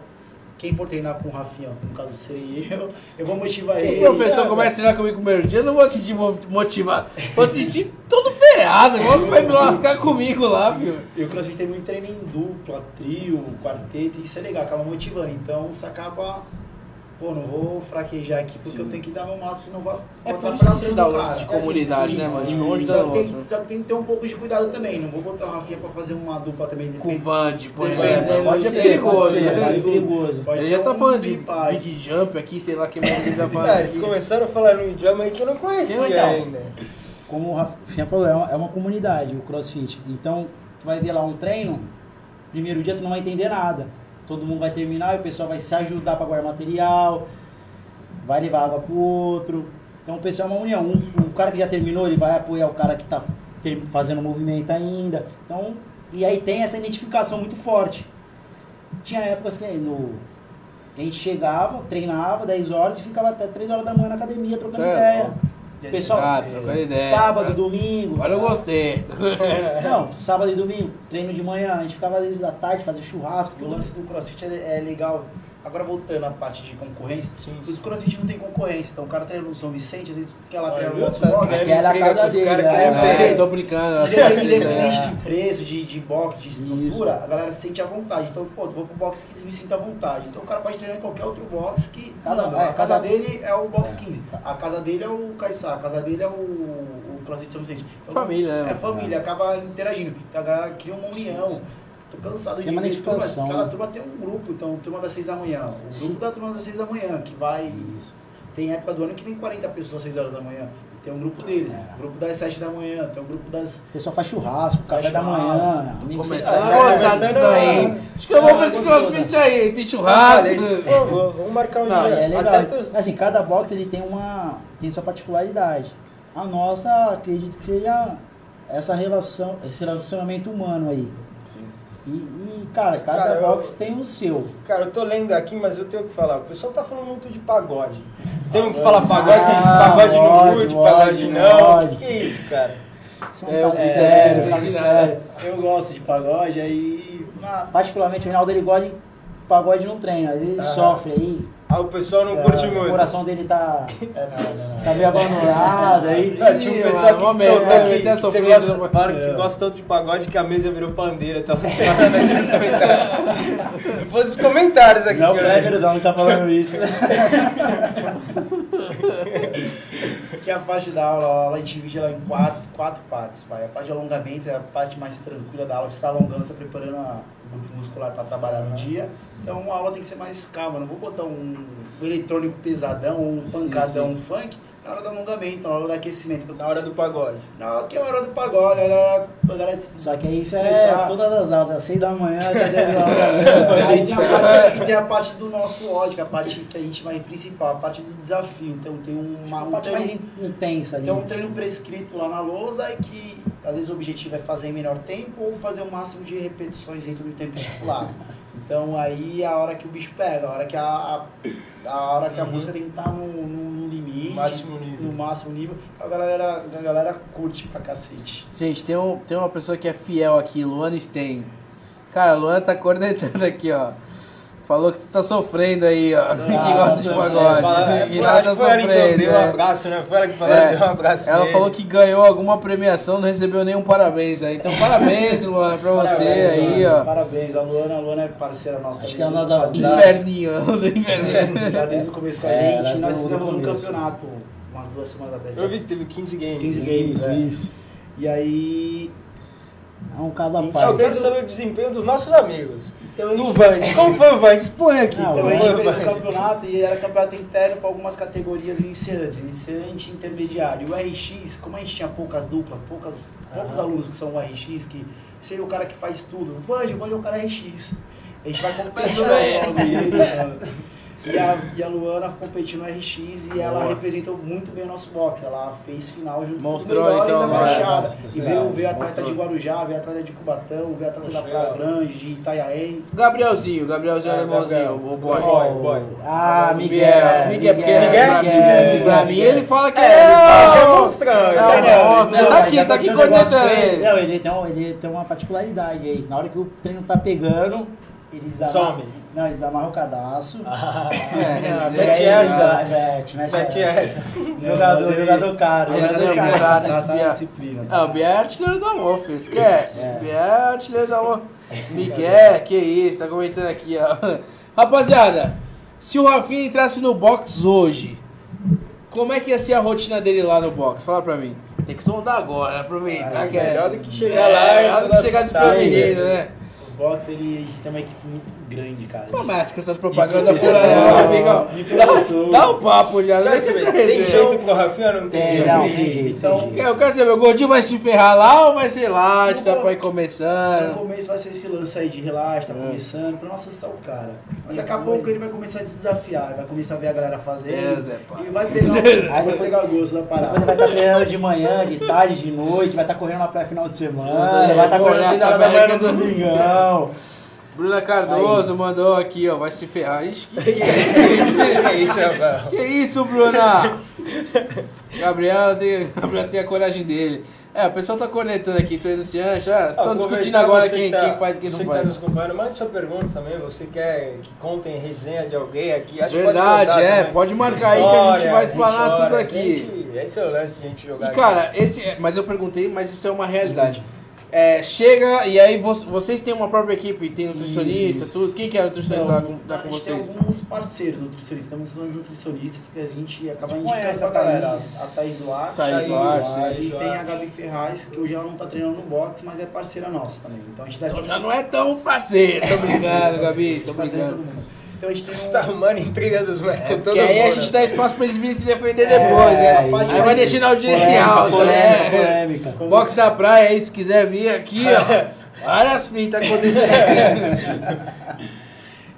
quem for treinar com o Rafinha, no caso serei eu, eu vou motivar Se ele. o professor começa a treinar comigo no primeiro dia, eu não vou sentir mo- motivado. Vou sentir todo ferrado. Igual que vai me lascar comigo lá, filho. E o CrossFit tem muito treino em dupla, trio, quarteto, isso é legal, acaba motivando. Então você acaba, pô, não vou fraquejar aqui porque eu tenho que dar meu máximo, senão vou É o dá o treino do lance de cara. É comunidade, sim, né, mano? De um Só ajudando o tem, só que tem que ter um pouco de cuidado também. Não vou botar uma Rafinha pra fazer uma dupla também. de Com o. Vande, por exemplo. O é pode ser, perigoso. né? pode É perigoso. Pode Ele já tá um falando de big jump aqui, sei lá que mais ele tá falando. Cara, eles começaram a falar no idioma aí que eu não conhecia razão. ainda. Como o Rafinha falou, é uma, é uma comunidade o crossfit. Então, tu vai ver lá um treino, primeiro dia tu não vai entender nada. Todo mundo vai terminar e o pessoal vai se ajudar para guardar material, vai levar água pro outro. Então o pessoal é uma união. Um, o cara que já terminou, ele vai apoiar o cara que tá ter- fazendo movimento ainda. Então, e aí tem essa identificação muito forte. Tinha épocas que no, a gente chegava, treinava 10 horas e ficava até 3 horas da manhã na academia trocando Certo. ideia. Pessoal, Ah, ideia. sábado, domingo. Agora eu gostei. Não, sábado e domingo, treino de manhã, a gente ficava às vezes à tarde, fazia churrasco. O lance do crossfit é, é legal. Agora voltando à parte de concorrência, Sim, os crossfit não tem concorrência. Então o cara treina no São Vicente, às vezes quer lá Olha, treinar no tá- box. quero Aquela brigar casa dele, caras que é. É, tô brincando. Independente É. de preço, de, de box, de estrutura, a galera se sente à vontade. Então, pô, vou pro box 15 e me sinto à vontade. Então o cara pode treinar em qualquer outro box que. Cada- Cada, é, a casa cada- dele é o box 15. A casa dele é o Caissá, a casa dele é o, o CrossFit São Vicente. Então, Família, né? É família, acaba interagindo. Então a galera cria uma união. Tô cansado de Tem uma ver turmas. expansão, Cada turma tem um grupo, então turma das 6 da manhã. O Sim. grupo da turma das 6 da manhã, que vai. Isso. Tem época do ano que vem 40 pessoas às 6 horas da manhã. Tem um grupo deles, É. o grupo das 7 da manhã, tem um grupo das. O pessoal faz churrasco, café Faz da manhã. Começando sempre- a gostar começando disso a- daí. Acho que eu vou pra esse crossfit aí. Tem churrasco. Vamos marcar um Não, dia. é legal. Tu- Assim, cada box ele tem uma tem sua particularidade. A nossa, acredito que seja essa relação, esse relacionamento humano aí. E, e, cara, cada Cara, eu- box tem o seu. Cara, eu tô lendo aqui, mas eu tenho que falar. O pessoal tá falando muito de pagode. Tem que falar pagode, Ah, pagode curte, pode, pagode não. pode. Que que é isso, cara? Isso é um É, é, sério, é, é, sério. Eu gosto de pagode, aí. Particularmente o Reinaldo ele gosta de pagode no treino, às vezes Ah. sofre aí. Ah, o pessoal não é, curte O muito. coração dele tá, É nada, nada. tá meio abandonado aí. Ah, tinha um pessoal mano, que soltou aqui ter que você gosta, que você É. gosta tanto de pagode que a mesa virou pandeira. Então, Foi dos comentários aqui. Não, o cara. Clever não tá falando isso. Que a parte da aula, a aula a gente divide ela em quatro, quatro partes, pai. A parte de alongamento é a parte mais tranquila da aula. Você está alongando, você está preparando a- o grupo muscular para trabalhar no dia. Então a aula tem que ser mais calma. Não vou botar um, um eletrônico pesadão, um pancadão, um funk na hora do alongamento, na hora do aquecimento. Na hora do pagode. Na hora que é a hora do pagode, a galera, a galera Só que aí isso é todas as aulas, das 6 da manhã até 10 da Aí tem a, parte, e tem a parte do nosso ódio, que é a parte que a gente vai principal, a parte do desafio. Então tem uma, A um parte mais in- intensa ali. Tem um treino prescrito lá na lousa e que às vezes o objetivo é fazer em menor tempo ou fazer o máximo de repetições dentro do tempo estipulado. Então aí é a hora que o bicho pega, a hora que a, a, a hora que a Uhum. música tem que estar no, no, no limite, Máximo nível. no máximo nível, a galera, a galera curte pra cacete. Gente, tem, um, tem uma pessoa que é fiel aqui, Luana Stein. Cara, a Luana tá cornetando aqui, ó. Falou que tu tá sofrendo aí, ó. que gosta de é, pagode. Fala- e foi- nada que foi ela que sofrendo. deu um é. abraço, né? Foi ela que falou, É. deu um abraço Ela nele. falou que ganhou alguma premiação, não recebeu nenhum parabéns aí. Então, parabéns, Luana, pra você Parabéns, aí, Luana. ó. Parabéns, a Luana, a Luana é parceira nossa. Acho que é a nossa- desde- Inferninho, do inferninho. Já desde o começo com a É, gente, ela nós tá fizemos no um começo. campeonato umas duas semanas atrás. Eu vi que teve 15 games. 15 games, Isso, é. isso. E aí. É um caso à Eu parte. quero saber o desempenho dos nossos amigos. Então, No Vand. Como foi o Vand? Expõe aqui. Não, Então a gente fez Vand? o campeonato e era campeonato interno para algumas categorias iniciantes, iniciante e intermediário. O RX, como a gente tinha poucas duplas, poucas, poucos alunos que são o RX, que seria o cara que faz tudo. O Vange, o Vange é o cara RX. A gente vai bem. logo. E a, e a Luana competiu no RX e ela Boa. representou muito bem o nosso boxe. Ela fez final junto Mostrou, com os então, da né? Baixada. Nossa, E veio, veio atleta de Guarujá, veio atleta de Cubatão, veio atleta da Praia. Grande, de Itaiaém. Gabrielzinho, Gabrielzinho Ah, alemãozinho, o boy. Boy, boy. Ah, Miguel, Miguel. Miguel, porque Miguel, Miguel, pra mim ele fala que É, ele é monstrão. É- Ele tá aqui, tá aqui com ele. ele. Não, ele tem, um- ele tem uma particularidade aí. Na hora que o treino tá pegando, eles amarram. Some. Não, eles amarram o cadastro. É, Mete essa. Mete, mete, essa. Jogador, Ele- jogador caro. ele Jogador é caro. Ah, o Biel é artilheiro do amor, filho. Esquece. É. Biel é artilheiro do amor. Miguel, que isso, tá comentando aqui, ó. Rapaziada, se o Rafinha entrasse no box hoje, como é que ia ser a rotina dele lá no box? Fala pra mim. Tem que sondar agora, aproveitar Ah, que é. melhor do que chegar lá e melhor do que chegar assustada. desprevenido, né? O boxe, ele, a gente tem uma equipe muito grande, cara. Pô, mas com essas propagandas por aí, ó, amigão. de Dá, dá um papo já, saber, você Tem jeito pro Rafinha ou não tem? Tem, jeito? não, tem jeito. Então, tem jeito. Eu quero saber, o Gordinho vai se ferrar lá ou vai ser lá, Não tá pra ir No começando? começo vai ser esse lance aí de relaxa, tá É. começando, pra não assustar o cara. Mas daqui a pouco ele vai começar a se desafiar, vai começar a ver a galera fazendo. É, e vai pegar, o- Aí vai pegar o gosto da Depois parada. vai estar treinando de manhã, de tarde, de noite, vai estar correndo na praia final de semana, É, vai estar correndo olhar 6 essa horas da manhã no domingão. Bruna Cardoso mandou aqui, ó, vai se ferrar. Ixi, que, que, É isso, Rafael. que isso, Bruna? Gabriel tem, Gabriel tem a coragem dele. É, o pessoal tá conectando aqui, tô indo ah, já estão discutindo agora quem, quem faz e quem não você que tá faz. nos acompanhando, mande sua pergunta também. Você quer que contem resenha de alguém aqui? Acho que Verdade, pode é, também. pode marcar aí que a gente vai História, explanar tudo história. aqui. Gente, esse é o lance de a gente jogar. E cara, esse, é- mas eu perguntei, mas isso é uma realidade. É, chega e aí vo- vocês têm uma própria equipe, tem nutricionista, tudo. Quem que é nutricionista lá com, tá a com vocês? tem alguns parceiros nutricionistas, temos dois nutricionistas que a gente acaba indicando conhece a a galera. Thaís, a Thaís Duarte. Thaís Thaís Duarte, Duarte. E tem a Gabi Ferraz, que hoje ela não tá treinando no boxe, mas é parceira nossa também. Então a gente dá Então essa já não é tão parceiro. Tô brincando, Gabi, tô brincando. Mundo. Então a gente tem um... Tá arrumando intriga dos moleques com todo Porque aí a mundo, gente dá espaço pra eles virem se defender depois, né? aí- Aí vai deixar na audiência em alta, polêmica, né? polêmica. Box da praia aí, se quiser vir aqui, ó. Várias fitas acontecendo.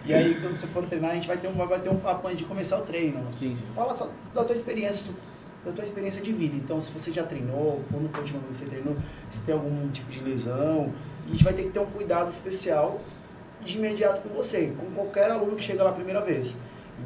E aí quando você for treinar, a gente vai ter um, vai ter um papo antes de começar o treino. Sim, sim. Fala só da tua experiência, da tua experiência de vida. Então, se você já treinou, quando foi a última vez que você treinou, se tem algum tipo de lesão, a gente vai ter que ter um cuidado especial de imediato com você, com qualquer aluno que chega lá a primeira vez.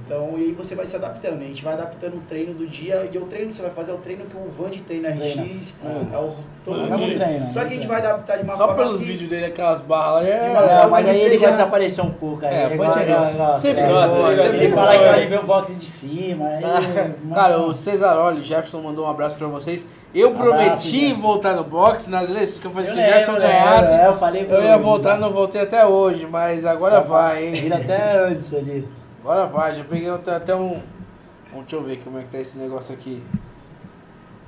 Então, e aí você vai se adaptando, né? A gente vai adaptando o treino do dia, e o treino que você vai fazer é o treino que o Vande treina Treina. RX, é o todo treino, Só que a gente vai adaptar de uma Só forma pelos que- vídeos dele, aquelas barras É, é... Mas aí ele já desapareceu um pouco aí. É, pode chegar. Sempre gosta, ele fala que de ver o boxe de cima. aí, mano. Cara, o Cesaroli, Jefferson mandou um abraço pra vocês. Eu Abraço, prometi voltar no boxe nas eleições que eu falei, Eu se o lembro, ganhasse, é, eu falei eu ia voltar, não voltei até hoje, mas agora Só vai, hein? Vira até antes ali. Agora vai, já peguei até até um. Bom, deixa eu ver como é que tá esse negócio aqui.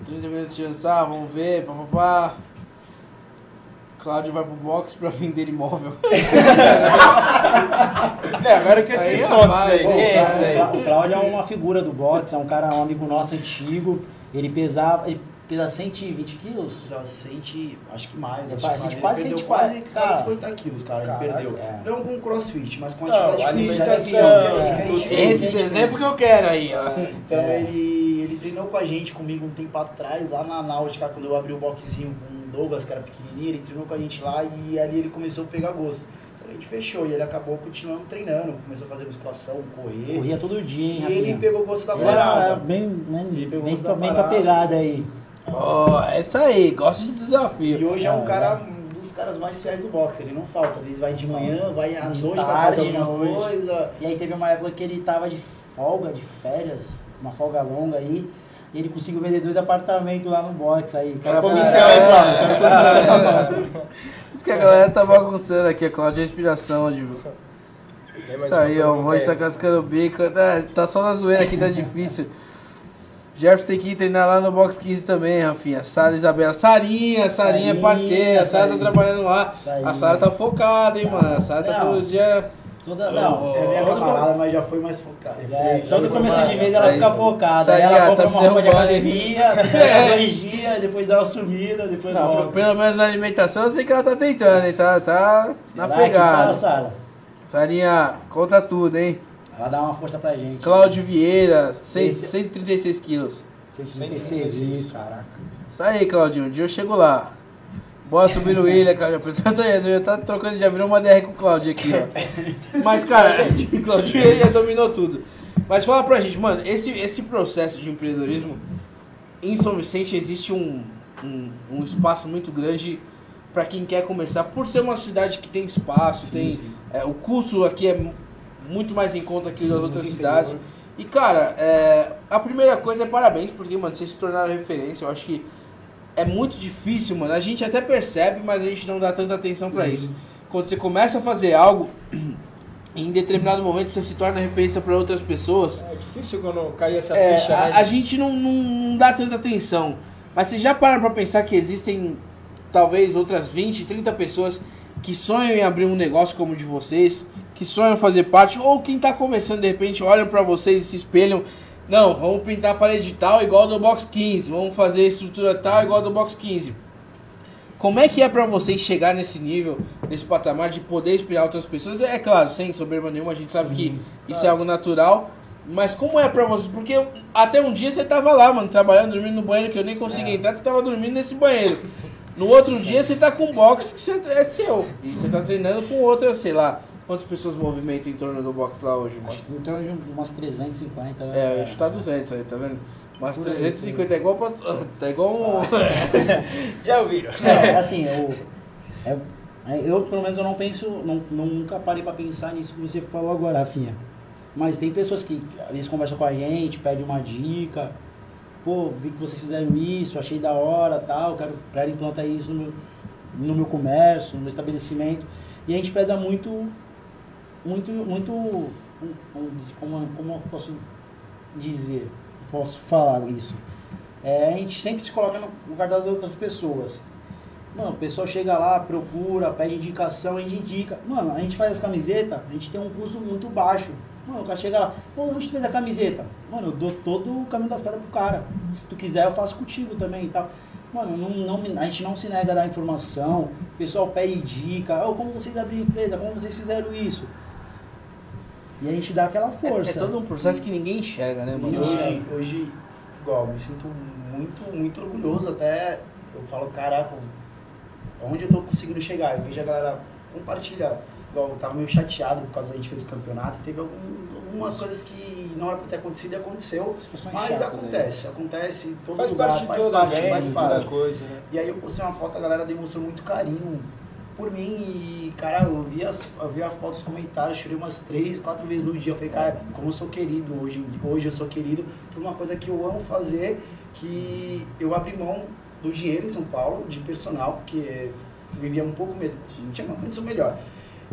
30 minutos de dançar, vamos ver, papapá. Cláudio vai pro box pra vender imóvel. É, agora eu Aí esses já pontos vai, aí. é O Cláudio é uma figura do boxe, é um cara, um amigo nosso antigo. Ele pesava, ele pesa 120 quilos? Já sente, acho que mais. Acho quase- que mais. quase Ele perdeu 140, quase, quase cara. 50 quilos, cara. Caraca, ele perdeu. é. Não com crossfit, mas com Não, atividade física. alimentação, assim, gente- tudo. Esses exemplos que eu quero aí, ó. Então É. ele, ele treinou com a gente, comigo um tempo atrás, lá na Náutica, quando eu abri o boxzinho com o Douglas, que era pequenininho, ele treinou com a gente lá e ali ele começou a pegar gosto. Então a gente fechou e ele acabou continuando treinando, começou a fazer musculação, correr. Corria todo dia, hein, E ele pegou gosto da parada. bem, né, Ele pegou bem, os da bem parada. pegada aí. Ó, é isso aí, gosto de E desafio. hoje é um cara um dos caras mais fiéis do boxe, ele não falta. Às vezes vai de manhã, vai à De noite pra tarde, fazer alguma noite. coisa. E aí teve uma época que ele tava de folga, de férias, uma folga longa aí. E ele conseguiu vender dois apartamentos lá no box aí. Quero comissão, hein, Cláudio? Quero é, comissão. Isso que a galera tá bagunçando aqui, a Cláudia é inspiração, de... Isso aí, ó, o aí. tá cascando o bico. Tá, tá só na zoeira aqui, tá difícil. Jefferson tem que treinar lá no Box 15 também, Rafinha. Sara Isabela. Sarinha, Sarinha é parceira. A Sara tá trabalhando lá. Sarinha. A Sara tá focada, hein, mano. A Sara tá todo dia. Toda, não, É minha camarada, mas já foi mais focado. é, todo começo mais- de mês ela fica focada. Aí ela compra tá uma roupa de academia, fica dois dias, depois dá uma sumida, depois Não, volta. pelo menos na alimentação eu sei que ela tá tentando, hein? Tá, tá na Será que pegada. tá, Sara? Sarinha, conta tudo, hein? Ela dá uma força pra gente. Cláudio Vieira, cem- Esse- 136 quilos. 136, isso. Caraca. Isso aí, Claudinho. Um dia eu chego lá. Bora subir no William, cara. Tá, já tá trocando, já virou uma DR com o Claudio aqui, ó. Mas, cara, o Claudio ele já dominou tudo. Mas fala pra gente, mano, esse, esse processo de empreendedorismo, em São Vicente existe um, um, um espaço muito grande pra quem quer começar. Por ser uma cidade que tem espaço, Sim, tem. sim. é, o custo aqui é muito mais em conta que Sim, muito outras inferior. cidades. E cara, é, a primeira coisa é parabéns, porque, mano, vocês se tornaram referência. Eu acho que é muito difícil, mano. A gente até percebe, mas a gente não dá tanta atenção pra isso. Quando você começa a fazer algo, em determinado momento você se torna referência pra outras pessoas. É difícil quando cair essa É, ficha, né? a, a gente não, não, não dá tanta atenção. Mas vocês já pararam pra pensar que existem talvez outras 20, 30 pessoas que sonham em abrir um negócio como o de vocês, que sonham fazer parte, ou quem tá começando de repente olham pra vocês e se espelham. Não, vamos pintar a parede tal igual do Box 15, vamos fazer estrutura tal igual do Box 15. Como é que é pra vocês chegar nesse nível, nesse patamar de poder inspirar outras pessoas? É claro, sem soberba nenhuma, a gente sabe que isso é algo natural. Mas como é pra vocês? Porque até um dia você tava lá, mano, trabalhando, dormindo no banheiro que eu nem consegui entrar, você tava dormindo nesse banheiro. No outro dia você tá com um box que você- é seu. E você tá treinando com outra, sei lá, Quantas pessoas movimentam em torno do box lá hoje, Acho que em torno de umas 350. né? É, eu ia chutar 200 aí, tá vendo? Mas Por aí, 350 é igual pra, tá igual um... Já ouviram? Não, assim, eu, é- é- eu pelo menos eu não penso, não, nunca parei pra pensar nisso que você falou agora, Rafinha. Mas tem pessoas que às vezes conversam com a gente, pedem uma dica. Pô, vi que vocês fizeram isso, achei da hora, tal, quero, quero implantar isso no no meu comércio, no meu estabelecimento. E a gente preza muito, muito, muito, como, como, como eu posso dizer, posso falar isso. É, a gente sempre se coloca no lugar das outras pessoas. Mano, o pessoal chega lá, procura, pede indicação, a gente indica. Mano, a gente faz as camisetas, a gente tem um custo muito baixo. Mano, o cara chega lá, pô, onde tu fez a camiseta? Mano, eu dou todo o caminho das pedras pro cara. Se tu quiser, eu faço contigo também e tal. Mano, não, não, a gente não se nega a dar informação, o pessoal pede dica, oh, como vocês abriram empresa, como vocês fizeram isso. E a gente dá aquela É, força. é todo um processo que ninguém enxerga, né, mano? hoje, hoje, igual, me sinto muito, muito orgulhoso até. Eu falo, caraca, onde eu tô conseguindo chegar? Eu vejo a galera compartilhar. Igual, eu tava meio chateado por causa da gente fez o campeonato. Teve algum- algumas coisas que não era pra ter acontecido e aconteceu. Mas chatas acontece, acontece em todo Faz lugar, parte faz parte, evento, faz da parte. coisa, né? E aí eu postei uma foto, a galera demonstrou muito carinho por mim e, cara, eu vi, as, eu vi a foto, os comentários, chorei umas três, quatro vezes no dia. Eu falei, cara, como eu sou querido hoje, hoje eu sou querido por uma coisa que eu amo fazer, que eu abri mão do dinheiro em São Paulo, de personal, porque vivia um pouco medo, tinha uma condição melhor.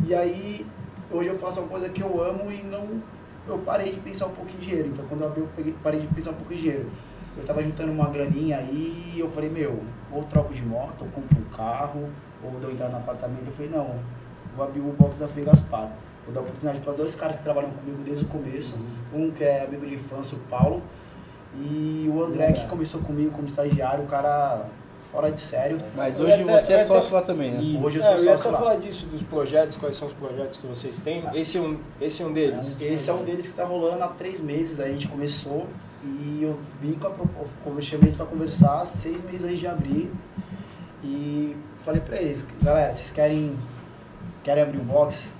E aí, hoje eu faço uma coisa que eu amo e não, eu parei de pensar um pouco em dinheiro. Então quando eu abri, eu peguei- parei de pensar um pouco em dinheiro. Eu tava juntando uma graninha aí e eu falei, meu, ou troco de moto, ou compro um carro, ou dou entrada no apartamento. Eu falei, não, vou abrir o box da Frei Gaspar. Vou dar oportunidade para dois caras que trabalham comigo desde o começo. Um que é amigo de infância, o Paulo, e o André, que começou comigo como estagiário, o cara fora de sério. Mas Eu hoje até- você é eu até- sócio lá também, né? E, Hoje eu é, sou eu ia sócio até lá. falar disso, dos projetos, quais são os projetos que vocês têm. Esse é um, esse é um deles. Esse é um deles que tá rolando há três meses, aí a gente começou e eu vim com a proposta, eu chamei eles pra conversar seis meses antes de abrir e falei pra eles, galera, vocês querem, querem abrir um box?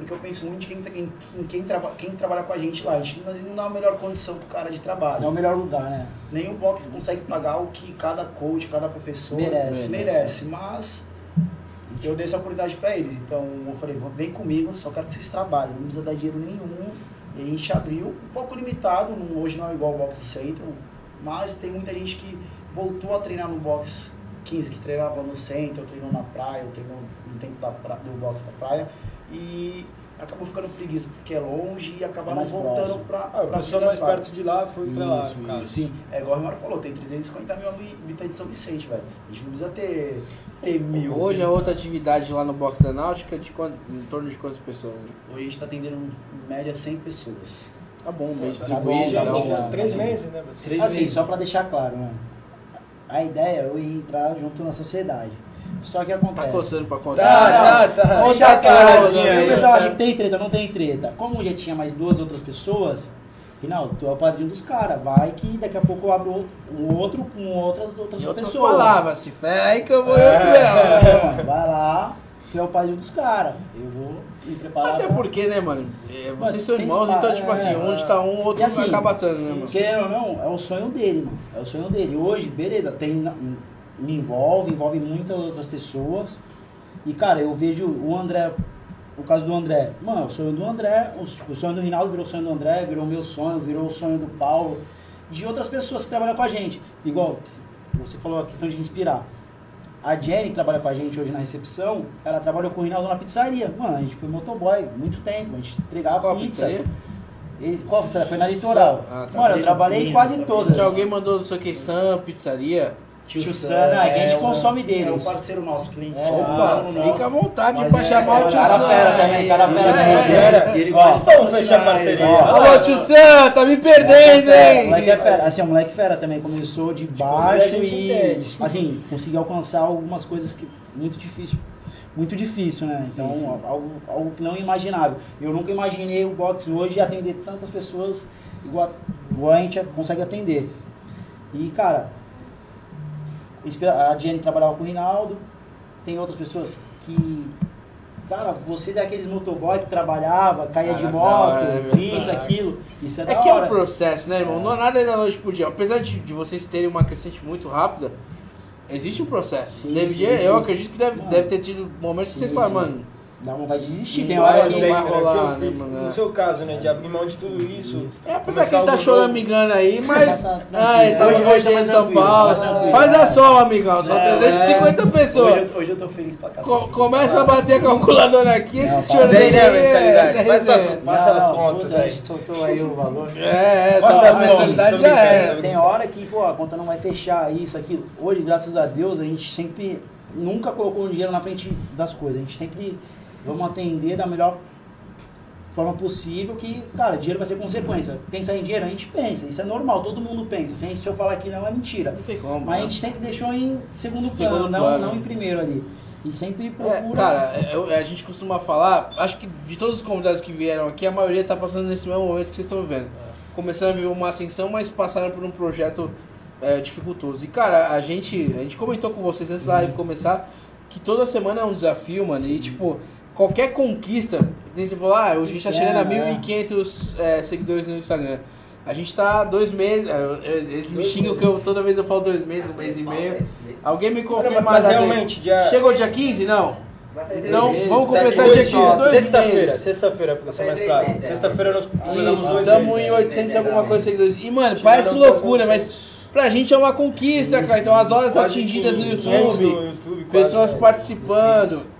Porque eu penso muito em quem, em, em quem, traba, quem trabalha com a gente lá, a gente não, não dá a melhor condição pro cara de trabalho. É o melhor lugar, né? Nenhum box consegue pagar o que cada coach, cada professor Merece. merece, mas eu dei essa oportunidade para eles. Então eu falei, "Vão- vem comigo, só quero que vocês trabalhem, não precisa dar dinheiro nenhum. E a gente abriu, um pouco limitado, não- hoje não é igual o box do centro, mas tem muita gente que voltou a treinar no box 15, que treinava no centro, treinou na praia, ou treinou no tempo da pra- do box da praia. E acabou ficando preguiça, porque é longe e acabaram Mais voltando para Ah, o pessoal mais perto de lá foi pra lá, no caso. Sim, é igual o Romário falou, tem 350 mil habitantes de São Vicente, velho. A gente não precisa ter, ter mil. Hoje a outra atividade lá no box da Náutica é de quanto, em torno de quantas pessoas? né? Hoje a gente tá atendendo em média 100 pessoas. Tá bom, mês tá distribuído, bom, dá tá bom. Três meses, né? você? Três Assim, meses. só pra deixar claro, né? A ideia é eu ir entrar junto na sociedade. Só que acontece. Tá coçando pra contar? Tá, tá, tá. Deixa deixar claro. claro, né? O pessoal acha que tem treta, não tem treta. Como já tinha mais duas outras pessoas, Rinaldo, tu é o padrinho dos caras. Vai que daqui a pouco eu abro outro, um outro com outras, outras Em outras pessoas. palavras, se ferra aí que eu vou É. outro lugar. É, mano, vai lá, tu é o padrinho dos caras. Eu vou me preparar. Até pra- porque, né, mano? é, Mano, vocês são tem irmãos, espaço, então, tipo é, assim, onde tá um, o outro E assim, acaba estando, né, mano? Querendo ou não, é o sonho dele, mano. É o sonho dele. Hoje, beleza, tem, me envolve, envolve muitas outras pessoas. E, cara, eu vejo o André, o caso do André. Mano, o sonho do André, o, tipo, o sonho do Rinaldo virou o sonho do André, virou o meu sonho, virou o sonho do Paulo. De outras pessoas que trabalham com a gente. Igual, você falou a questão de inspirar. A Jenny, que trabalha com a gente hoje na recepção, ela trabalhou com o Rinaldo na pizzaria. Mano, a gente foi motoboy muito tempo, a gente entregava Qual pizza. pizzaria? Ele, qual pizzaria? Foi na litoral. Ah, tá. Mano, eu trabalhei quase Sabia. todas. Se alguém mandou não sei o que, Sam, pizzaria. Tio Sana, é que a gente o- consome É um deles. parceiro nosso, cliente. É, Opa, fica à vontade Mas pra é- chamar é o tio cara Sam. fera também, cara fera É, também. é. E ele gosta vamos fechar patrocinar, parceria. Alô, tio Sam, tá me perdendo, hein? moleque é fera. Assim, o moleque fera também começou de a baixo e, assim, conseguiu alcançar algumas coisas que muito difícil. Muito difícil, né? Então, sim. Algo, algo que não imaginável. Eu nunca imaginei o box hoje atender tantas pessoas igual, igual a gente consegue atender. E, cara, a Jenny trabalhava com o Rinaldo, tem outras pessoas que cara, vocês é aqueles motoboy que trabalhava, caía de Cara, moto, hora, é isso, aquilo. Isso é, É da que é hora. um processo, né, irmão? Não é nada da noite pro dia. Apesar de, de vocês terem uma crescente muito rápida, existe um processo. Sim, deve, sim, eu sim. acredito que deve, Mano. deve ter tido momentos que vocês falam, mano. Dá vontade de desistir. Não Tem vai hora que. vai né, rolar, né, mano? No seu caso, né, de abrir mão de tudo isso. É, apesar que começar ele tá amigando aí, mas. Ah, ele tá Hoje- tá em São Paulo. tá. Faz a soma, amigão. Só É, 350 pessoas. Hoje, eu- tô feliz pra cacete. Co- começa a bater a calculadora aqui, esse aí, né, é- mensalidade? é. Faça as contas aí. A gente soltou aí o valor. É, Faça essa as contas, mensalidade tô já é. Tem hora que, pô, a conta não vai fechar, isso, aquilo. Hoje, graças a Deus, a gente sempre nunca colocou o dinheiro na frente das coisas. A gente sempre vamos atender da melhor forma possível que, cara, dinheiro vai ser consequência. Pensar em dinheiro, a gente pensa. Isso é normal, todo mundo pensa. Se, a gente, se eu falar que não, é mentira. Não tem como. Mas a né? gente sempre deixou em segundo plano, Segundo não, plano. não em primeiro ali. E sempre É, procura... cara, eu- a gente costuma falar, acho que de todos os convidados que vieram aqui, a maioria tá passando nesse mesmo momento que vocês estão vivendo. Começando a viver uma ascensão, mas passaram por um projeto é, dificultoso. E cara, a gente, a gente comentou com vocês antes da live começar que toda semana é um desafio, mano. E tipo, qualquer conquista, você falou, ah, hoje a gente tá chegando a É, 1.500 é, seguidores no Instagram. A gente tá dois meses, é, é, eles me xingam que eu toda vez eu falo dois meses, um mês e meio. Alguém me confirma mas realmente, dia- Chegou dia 15? Não. Então, meses, vamos completar dia meses, 15, ó. dois Sexta-feira, sexta-feira, pra ser mais claro. Sexta-feira nós completamos Isso, dois estamos em 800 e alguma coisa de seguidores. E, mano, parece loucura, mas pra gente é uma conquista, Sim, cara. Então, as horas Quase atingidas no 500 YouTube, no YouTube, quase, pessoas participando.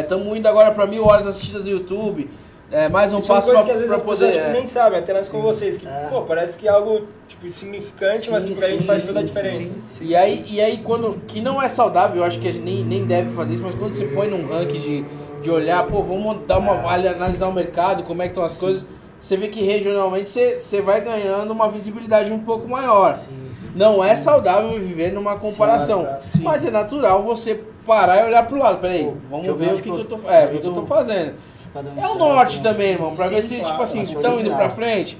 Estamos indo agora pra mil horas assistidas no YouTube. É, mais um Isso é passo vezes pra as poder. pessoas é. nem sabem, até nós com vocês, que, É. pô, parece que é algo, tipo, insignificante, mas que Sim, pra gente sim, faz toda a sim, diferença. sim. E aí, e aí quando. Que não é saudável, eu acho que a gente nem, nem deve fazer isso, mas quando você põe num ranking de, de olhar, pô, vamos dar uma, analisar o mercado, como é que estão as coisas, você vê que regionalmente você, você vai ganhando uma visibilidade um pouco maior. Sim, sim. Não é saudável viver numa comparação. Sim. Mas é natural você parar e olhar pro lado. Peraí, Pô, vamos deixa eu ver o que, que que eu tô, eu- é, o que eu tô fazendo. Tá É o norte né? também, irmão, pra Sim, ver se, claro, tipo assim, estão indo pra frente.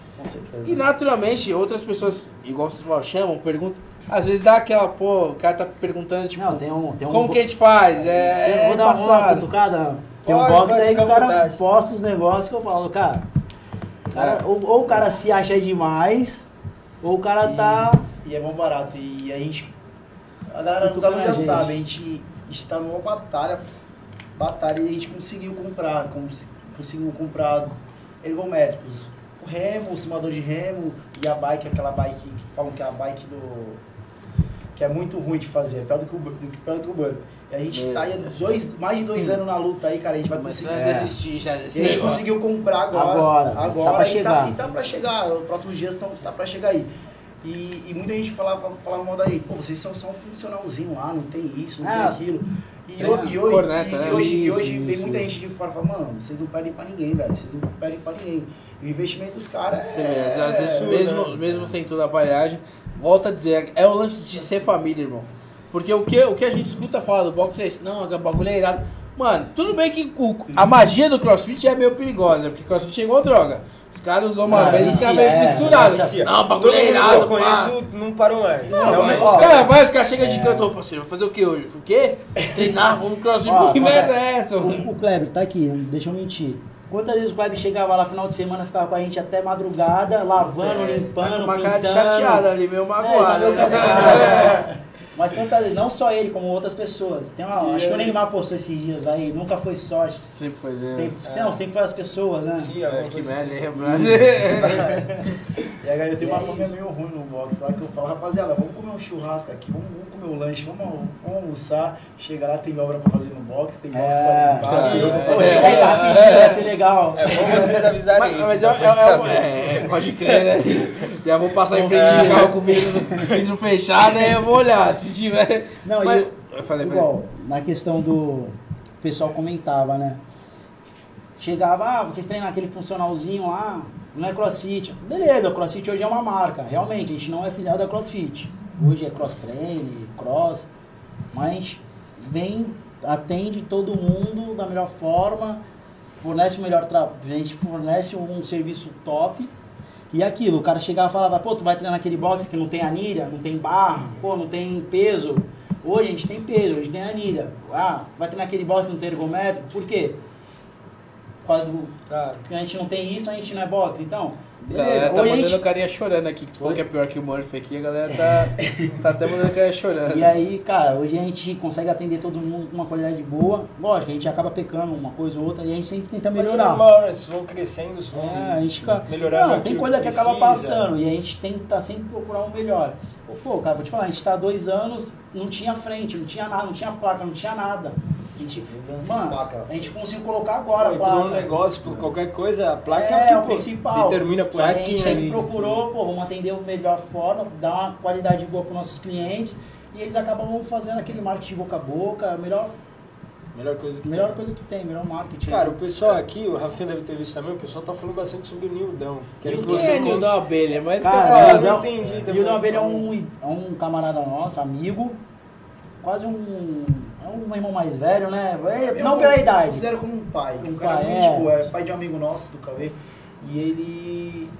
E naturalmente, outras pessoas, igual vocês falam, chamam, perguntam. Às vezes dá aquela, pô, o cara tá perguntando, tipo, Não, tem um. Tem um como que a gente faz? É, Eu vou é dar uma, cutucada. Tem um box aí que o cara vontade. posta os negócios que eu falo, cara. cara- É. ou, ou o cara se acha demais, ou o cara tá. E é bom barato. E a gente. A galera já bem, sabe, a gente. Gente está numa batalha. Batalha e a gente conseguiu comprar. cons- Conseguiu comprar ergométricos. O remo, o simulador de remo e a bike, aquela bike que falam que é a bike do. que é muito ruim de fazer, é pior do que o, do pior do que o Burn. E a gente É. tá aí dois, mais de dois anos na luta aí, cara. A gente vai conseguir. É. desistir já desse E a gente conseguiu comprar agora. Agora, agora tá pra e chegar. e tá pra chegar. Os próximos dias estão tá pra chegar aí. E, e muita gente falava, falava mal daí, pô, vocês são só um funcionalzinho lá, não tem isso, não Ah, tem aquilo. E, hoje, e hoje, corneta, e né? hoje, e Isso, vem isso, muita isso. gente de fora e fala, mano, vocês não pedem pra ninguém, velho. Vocês não pedem pra ninguém. E o investimento dos caras é. Vezes, absurdo, mesmo, né? mesmo sem toda a aparelhagem, volta a dizer, é o lance de ser família, irmão. Porque o que, o que a gente escuta falar do boxe é isso, não, o bagulho é irado. Mano, tudo bem que a magia do crossfit é meio perigosa, porque crossfit é igual droga. Os caras usam uma Ah, vez e ficam meio é, misturados. Vicia. Não, o bagulho é irado. eu conheço não parou mais. Não, realmente. os caras vai, os caras chegam de canto, ô parceiro, vou fazer o que hoje? O quê? Treinar, vamos no crossfit, que merda é essa? O, o Kleber tá aqui, deixa eu mentir. Quantas vezes o Kleber chegava lá final de semana, ficava com a gente até madrugada, lavando, É, limpando, tá com uma pintando. cara de chateada ali, meio É, tá magoada. né? cansado. Mas quantas vezes, não só ele, como outras pessoas. Tem uma, acho que o Neymar postou esses dias aí, nunca foi sorte. Sempre foi, né? Sempre, Não, sempre foi as pessoas, né? Sim, É, que merda, assim. lembra? E aí eu tenho E uma é família isso. meio ruim no box lá que eu falo, rapaziada, vamos comer um churrasco aqui, vamos, vamos comer um lanche, vamos, vamos almoçar. Chega lá, tem obra pra fazer no box, tem box É, pra limpar. vou é. Pô, chega aí rapidinho, vai ser legal. É bom vocês avisarem Mas, isso. mas é, é- é- saber. é, pode crer, né? Já vou passar em frente É. de carro com o vidro, vidro fechado, aí eu vou olhar. Se tiver. Não, mas, e eu falei, falei. Igual, na questão do. O pessoal comentava, né? Chegava, ah, vocês treinam aquele funcionalzinho lá, não é crossfit. Beleza, o crossfit hoje é uma marca, realmente, a gente não é filial da crossfit. Hoje é cross train, cross, mas vem, atende todo mundo da melhor forma, fornece o melhor trabalho, a gente fornece um serviço top. E aquilo, o cara chegava e falava, pô, tu vai treinar naquele box que não tem anilha, não tem barra, pô, não tem peso. Hoje a gente tem Pedro, hoje tem a Anília. Ah, vai ter naquele box não tem ergométrico? Por quê? Por causa do. Tá. A gente não tem isso, a gente não é boxe. Então, A galera beleza. tá mandando gente... o carinha chorando aqui, que tu falou que é pior que o Murphy aqui, a galera tá, tá até mandando o carinha chorando. E aí, cara, hoje a gente consegue atender todo mundo com uma qualidade boa. Lógico, a gente acaba pecando uma coisa ou outra e a gente tem que tentar Mas é melhorar. normal, né? Vão crescendo, vão É, a gente fica. melhorando Não, tem coisa que, acaba precisa. passando e a gente tenta sempre procurar um melhor. Pô, cara, vou te falar, a gente tá há dois anos, não tinha frente, não tinha nada, não tinha placa, não tinha nada. A gente, mano, placa. a gente conseguiu colocar agora a Pô, entrou placa. um negócio, por qualquer coisa, a placa é, é, o que o pô, principal. determina por que a aqui, gente sempre procurou, pô, vamos atender o melhor forma, dar uma qualidade boa para nossos clientes e eles acabam fazendo aquele marketing boca a boca, a melhor, Melhor coisa que melhor tem. coisa que tem, melhor marketing. Cara, o pessoal aqui, o Rafinha deve ter visto também, o pessoal tá falando bastante sobre o Nildão. Quero que você é conte. Nildão Abelha? Mas Cara, que eu não entendi. Nildão Abelha é um, é um camarada nosso, amigo, quase um, é um irmão mais velho, né? É, não pela idade. Considero como um pai. Um Um cara muito, é. tipo, é pai de um amigo nosso, do Cauê. E ele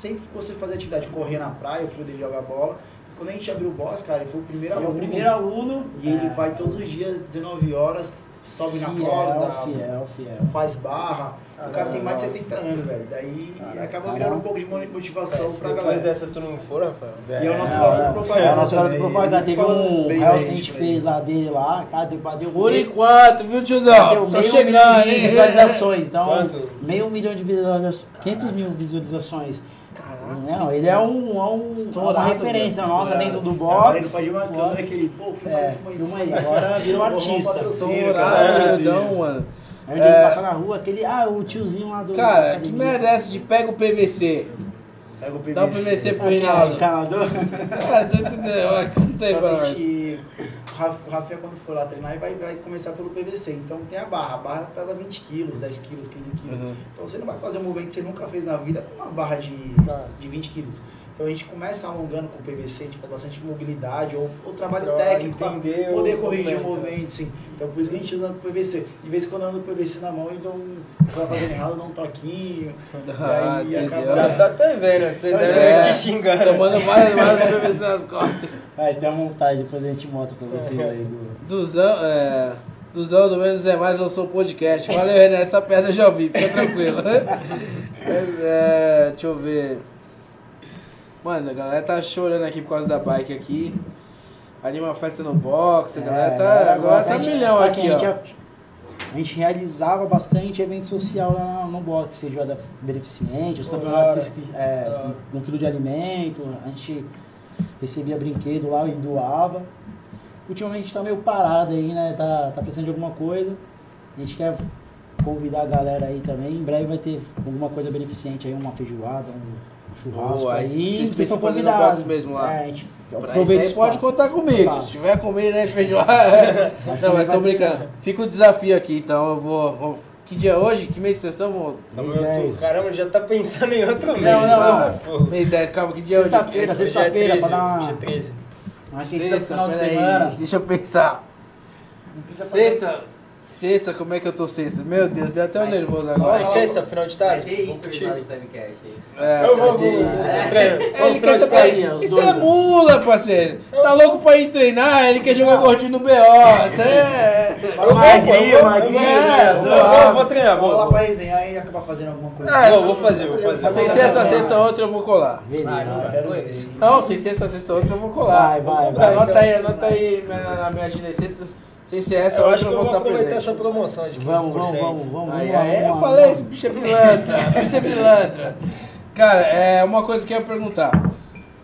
sempre gostou de fazer atividade, correr na praia, o filho dele joga bola. Quando a gente abriu o boss, cara, ele foi o primeiro Ele é o aluno. primeiro aluno. E ele é, vai todos os dias, 19 horas, sobe na fiel, corda, fiel, fiel. faz barra. o cara tem mais de Caramba. 70 anos, velho. Daí Caramba. acaba virando um pouco de motivação Se pra depois galera. dessa tu não for, Rafael. E é o nosso É, garoto é, propaganda. É, o nosso garoto propaganda. Teve um da que a gente fez lá dele lá, cara, deu, deu Por enquanto, viu, tiozão? Tô meio chegando, milhão de hein? visualizações. Então, meio milhão de visualizações, 500 mil visualizações. Não, ele é um, é um uma Estourado, referência velho, nossa estourado. dentro do ele box. pode ir uma câmera que ele, pô, filma É, aí, filma aí. Agora vira um artista. Estourado, cara. Nildão, mano. Aí onde ele É. passa na rua, aquele. Ah, o tiozinho lá do. Cara, que merda é essa de pega o PVC? Pega o PVC. Dá o PVC pro Reinaldo. Cara, tu entendeu? Conta aí pra Então, nós. O Ra- o Rafael, quando for lá treinar, vai, vai começar pelo PVC. Então tem a barra. A barra pesa 20 quilos, 10 quilos, 15 quilos. Uhum. Então você não vai fazer um movimento que você nunca fez na vida com uma barra de, de 20 quilos. Então a gente começa alongando com o PVC, a gente faz bastante mobilidade ou, ou trabalho Pra técnico entender poder o corrigir o movimento. sim. Então por isso que a gente usa o PVC. De vez em quando eu ando com o PVC na mão, então vai fazendo errado, dá um toquinho. Ah, e aí entendeu. Já tá até vendo, você deve É, te xingando. Tomando várias, várias PVC nas costas. Aí tem a montagem, depois a gente mostra pra vocês aí do. Duzão, é. Duzão do menos é mais, lançou o podcast. Valeu, René, essa perna eu já ouvi, fica tranquilo. Mas, é, deixa eu ver. Mano, a galera tá chorando aqui por causa da bike aqui. Anima festa no box, a galera tá. Agora tá É, a gente- milhão assim, aqui, a gente, ó. a gente realizava bastante evento social lá no box, feijoada beneficente, os campeonatos é, um quilo de alimento, a gente recebia brinquedo lá e doava. Ultimamente a gente tá meio parado aí, né? Tá, tá precisando de alguma coisa. A gente quer convidar a galera aí também. Em breve vai ter alguma coisa beneficente aí, uma feijoada, um churrasco Boa, aí vocês Vocês estão convidados. mesmo lá. É, a gente Pra isso aproveita aí o pode contar comigo. Se tiver comida aí, feijoada. Não, mas vai tô ter- brincando. Fica o desafio aqui, então eu vou. vou- Que dia é hoje? Que mês vocês estão? Mês Eu tô- 10. Caramba, já tá pensando em outro mês. Não, não, não. Mês 10, calma, que dia é hoje? Sexta-feira, é sexta-feira, 13, pra dar uma. é 13. Uma questão final de semana. deixa eu pensar. Sexta, sexta, como é que eu tô sexta? Meu Deus, deu até um nervoso agora. sexta, final de Vai tarde? ter Vamos isso no Timecast aí. É, Eu vou, vou, É. treino. Ele quer saber. Isso dois, é né? mula, parceiro. Tá louco pra ir treinar? Ele quer jogar gordinho no BO. Isso é. Eu vou, Magrinho, magrinho, vou, né? eu vou, vou, treinar, lá pra resenhar e acabar fazendo alguma coisa. Ah, Vou, vou fazer, vou fazer. Sem sexta, sexta, outra eu vou colar. Ver. Não, sem sexta, sexta, outra eu vou colar. Vai, vai, vai. Anota aí, anota aí na, na minha agenda. Sexta, sem ser essa, Eu acho que eu vou aproveitar presente. essa promoção de 15%. Vamos, vamos, vamos, vamos. Aí, vamos, aí, eu vamos, falei, vamos. esse bicho é pilantra, bicho é pilantra. Cara, é uma coisa que eu ia perguntar.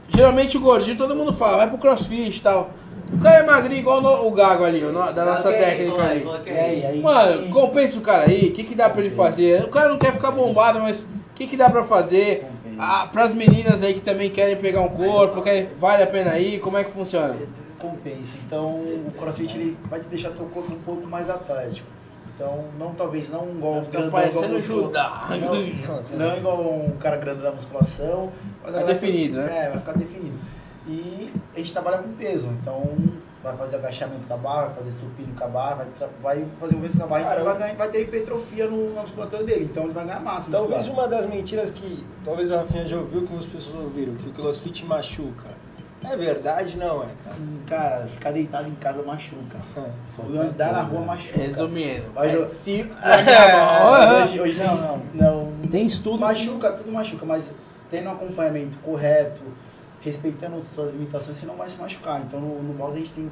Geralmente o gordinho, todo mundo fala, vai pro crossfit e tal. O cara é magrinho igual no- o Gago ali, o no- da nossa Ok, técnica vai, ali. coloca E aí, aí Mano, sim. compensa o cara aí, o que, que dá pra ele fazer? O cara não quer ficar bombado, mas o que, que dá pra fazer? Ah, pras meninas aí que também querem pegar um corpo, querem, vale a pena ir, como é que funciona? Compensa. Então, o crossfit ele vai te deixar teu corpo um pouco mais atlético. Então, não talvez não igual Vai o ficar grandão parecendo igual Judá. Não, não igual um cara grande da musculação. mas Vai definido, né? É, vai ficar definido. E a gente trabalha com peso, então vai fazer agachamento com a barra, vai fazer supino com a barra, vai, tra- vai fazer um peso com a barra, Cara, vai, ganhar, vai ter hipertrofia no, na musculatura dele, então ele vai ganhar massa. Talvez muscular. uma das mentiras que talvez o Rafinha já ouviu, que as pessoas ouviram, que o crossfit machuca. É verdade, não é, cara? Hum, Cara, ficar deitado em casa machuca. É. Andar na rua machuca. Resumindo, Mas é, eu- se Hoje, hoje Não, não, não. Tem estudo. Machuca, tudo machuca, mas tendo um acompanhamento correto, respeitando suas limitações, você não vai se machucar. Então no, no box a gente tem, em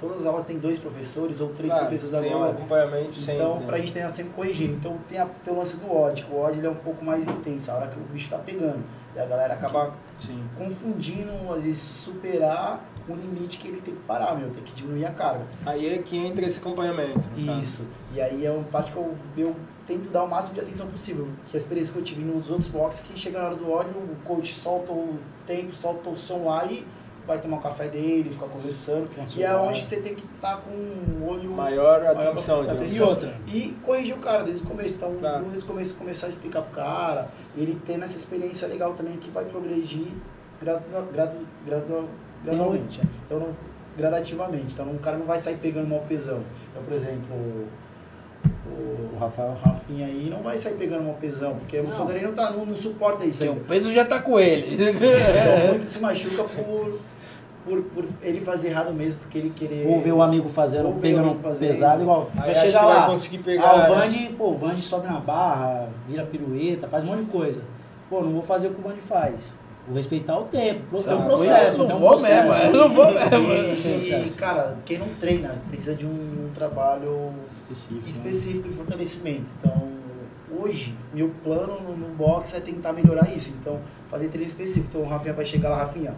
todas as aulas tem dois professores ou três Claro, professores tem um agora. acompanhamento sempre. Então, né? pra gente ter sempre corrigindo. Então, tem, a, tem o lance do ódio, que o ódio ele é um pouco mais intenso, a hora que o bicho tá pegando. E a galera acaba Sim. confundindo, às vezes, superar o limite que ele tem que parar, meu, tem que diminuir a carga. Aí é que entra esse acompanhamento. no caso. Isso. E aí é uma parte que eu, eu tento dar o máximo de atenção possível. Que a experiência que eu tive nos outros boxes, que chega na hora do ódio, o coach solta o tempo, solta o som lá e vai tomar um café dele, ficar conversando. E é onde você tem que estar com o olho Maior maior atenção. E atenção. outra? E corrigir o cara desde o começo. Então, Claro. desde o começo, começar a explicar pro cara, ele tendo essa experiência legal também que vai progredir gradu, gradu, gradu, gradualmente. né? Então, não, gradativamente. Então, o cara não vai sair pegando mal pesão. Então, por exemplo, o, o Rafael Rafinha aí não vai sair pegando mal pesão, porque o Não. Sodrei não, tá, não, não suporta isso Porque o peso já tá com ele. Só muito se machuca por, por, por ele fazer errado mesmo, porque ele querer. Ou ver o amigo fazendo, pegando pesado, igual. Aí Já acha chega que vai lá. conseguir pegar, ah, o né? Vande, pô, o Vande sobe na barra, vira pirueta, faz um monte de coisa. Pô, não vou fazer o que o Vande faz. Vou respeitar o tempo. Tem um Não, processo. eu tem não um vou processo. mesmo, eu não vou mesmo. Tem um E, cara, quem não treina precisa de um, um trabalho Específico. né? específico de fortalecimento. Então, hoje, meu plano no, no box é tentar melhorar isso. Então, fazer treino específico. Então, o Rafinha vai chegar lá, Rafinha.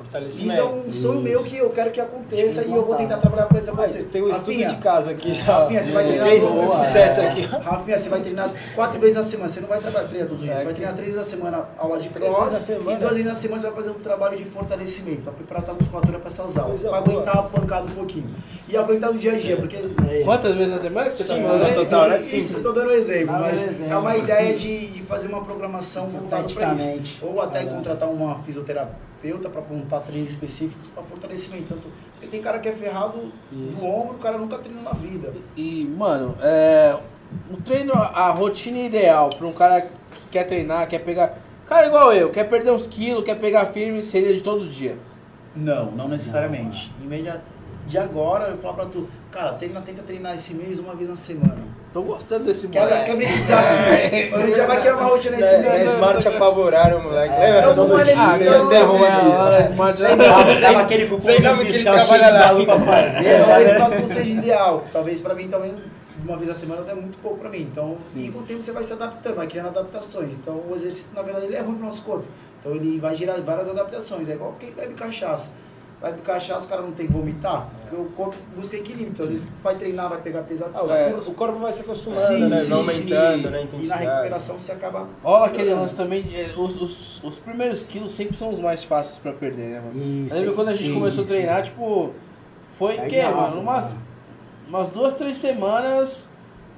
Fortalecimento. Isso é um sonho Isso. meu que eu quero que aconteça e eu vou tentar trabalhar por exemplo Ah, você. tem um estudo Rafinha, de casa aqui já. Rafinha, você vai treinar é. sucesso aqui. Rafinha, você vai treinar quatro vezes na semana. Você não vai trabalhar treinar todos os dias. Você vai treinar três vezes na semana aula de Três cross e duas vezes na semana você vai fazer um trabalho de fortalecimento para preparar a musculatura para essas aulas. Para aguentar a pancada um pouquinho. E aguentar no dia a dia, porque Quantas vezes na semana você Sim, tá falando? no aí? total, né? Isso, Cinco. estou dando um exemplo, mas é uma ideia de, de fazer uma programação voltada para isso. Ou até contratar uma fisioterapeuta para montar treinos específicos para fortalecimento. Tanto, porque tem cara que é ferrado Isso. do ombro, o cara nunca treinou na vida. E, mano, é, o treino, a rotina ideal pra um cara que quer treinar, quer pegar. Cara igual eu, quer perder uns quilos, quer pegar firme, seria de todo dia. Não, não necessariamente. Em média de agora, eu falo pra tu, cara, treina, tenta treinar esse mês uma vez na semana. Tô gostando desse Quebra, moleque. quebra esse desafio. A gente já vai criar uma rotina esse Na mês. Smart apavoraram o moleque. É, Lembra? vou Todo ali- dia. Ah, Não, não, derrubar não, ela, não. Smart- dava aquele nome que ele fiscal cheio de trabalha lá. pra fazer. Talvez né? pra tu seja ideal. Talvez pra mim também, uma vez na semana é muito pouco pra mim. Então, e com o tempo você vai se adaptando, vai criando adaptações. Então, o exercício, na verdade, ele é ruim pro nosso corpo. Então, ele vai gerar várias adaptações. É igual quem bebe cachaça. Vai beber cachaça, o cara não tem que vomitar, porque o corpo busca equilíbrio. Então, às vezes, vai treinar, vai pegar pesado. Ah, o- É. O corpo vai se acostumando, Sim, né? sim, Vai aumentando, sim. né? E na recuperação você acaba. Rola aquele lance também, é, os, os, os primeiros quilos sempre são os mais fáceis pra perder, né, mano? Isso, Eu lembro quando a gente começou a treinar, tipo, foi que, dá, mano? Umas, umas duas, três semanas,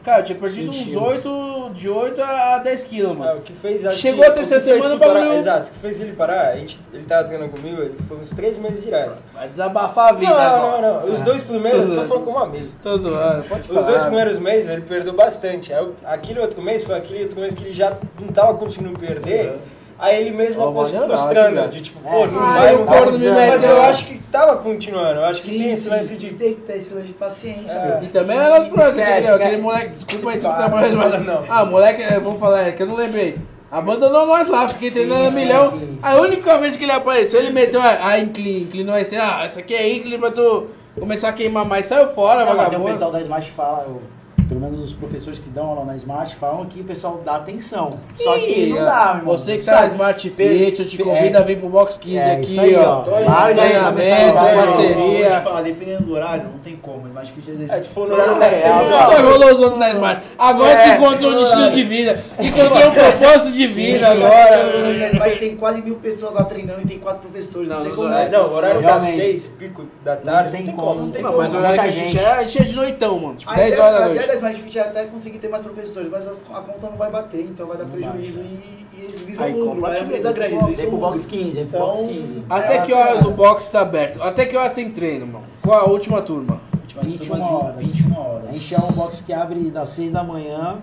cara, eu tinha perdido Sentiu. uns 8, de 8 a 10 quilos, É, mano. o que fez Chegou que- a terceira semana, ele parar- Exato, o que fez ele parar, a gente, ele tava treinando comigo, ele foi uns três meses direto. Vai desabafar a vida Não, agora. não, não. Os dois primeiros, eu tô falando como amigo. Tô zoando, pode falar. Os dois primeiros meses ele perdeu bastante. Aí, aquele outro mês foi aquele outro mês que ele já não tava conseguindo perder. Aí ele mesmo frustrando. assim, De tipo, É, pô, sim. não vai, eu não me Mas eu acho que tava continuando. Eu acho que tem esse lance de. Tem que ter esse lance de paciência, É. meu. E também era nosso projeto? Aquele moleque, desculpa aí, tu que Para, trabalha não mais. Ah, moleque, eu vou falar, é que eu não lembrei. Abandonou nós lá, fiquei Sim, treinando a sim, milhão. sim, sim. A única vez que ele apareceu, ele meteu a, a inclin, inclinou assim, ah, essa aqui é inclin pra tu começar a queimar mais. Saiu fora, Não, mas tem o vagabundo. pessoal da Smart fala, o- pelo menos os professores que dão aula na Smart falam que o pessoal dá atenção. Só que não dá, meu. Você que tá na Sabe? Smart Fit, eu te é, convido a vir pro Box 15 é, aqui, isso aí, ó. Lá, Treinamento, tá te parceria. falar, dependendo do horário, não tem como. Mas difícil às vezes. É, tu falou no horário é, é, horas. Só rolou os outros na Smart. Agora É, que encontrou um destino de vida. Encontrou um propósito de vida sim, agora. Mas tem quase mil pessoas lá treinando e tem quatro professores. Não, Não, como. É, não, o horário das Realmente. seis, pico da tarde, não tem como, como. não tem Não, mas o Muita horário que a gente é, a gente é de noitão, mano. Tipo, A 10 ideia, horas da noite. Da Smart Fit é até conseguir ter mais professores, mas as- a conta não vai bater, então vai dar Não prejuízo bate. e, e eles visam Aí lucro. É time, empresa grande, Vem eles visam pro box 15, vem pro Então, box 15. Até é que bacana. horas o box tá aberto? Até que horas tem treino, mano? Qual a última turma? Última 21 turma, horas. 21 horas. A gente é um box que abre das 6 da manhã.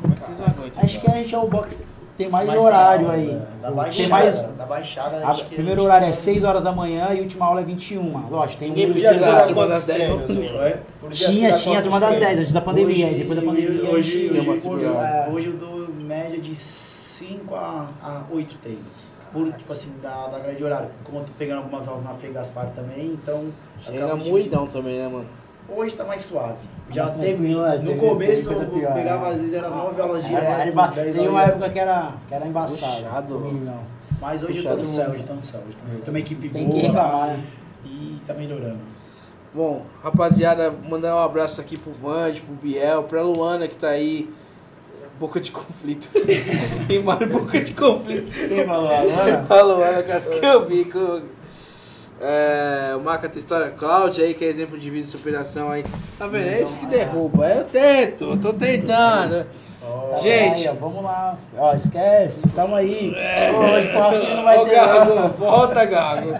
Como é que vocês aguentam? Acho que a gente é o box que tem mais, Mais horário tem aí. é. Da tem baixada, mais. da baixada. A, primeiro a horário é tem- 6 horas da manhã e a última aula é 21. Lógico, tem um Ninguém dia podia Podia Exato, dar turma das dez, treinos, não não é? Por dia Tinha, você tinha a dá turma das 10, treinos? antes da pandemia. Hoje- depois da pandemia. a hoje, hoje, hoje, é, hoje eu dou média de 5 a, a 8 treinos. Por, tipo assim, da, da grade de horário. Como eu tô pegando algumas aulas na Frei Gaspar também, então. Chega acabo de- também, né, mano? Hoje tá mais suave. Já Mais teve. tranquilo, é, no teve- começo teve eu pegava, é. às vezes, era 9 aulas diretas. era emba- 10 Tem uma época que era, que era embaçada. Puxado, comigo, não. Mas hoje eu Puxado tô no céu, hoje tô no céu. Tem uma equipe Tem boa. que reclamar, né? E tá melhorando. Bom, rapaziada, mandar um abraço aqui pro Vande, pro Biel, pra Luana que tá aí. Boca de conflito. Tem mais boca de conflito. Quem falou agora? A Luana cascou o bico. É, o Maca tem história Cláudia aí, que é exemplo de vida e superação aí. Tá vendo? É isso que derruba. Eu tento, eu tô tentando. Tá Gente. aí, vamos lá. Ó, esquece. Calma aí. Hoje o Rafinha não vai Ô, ter. Gago, volta, Gago.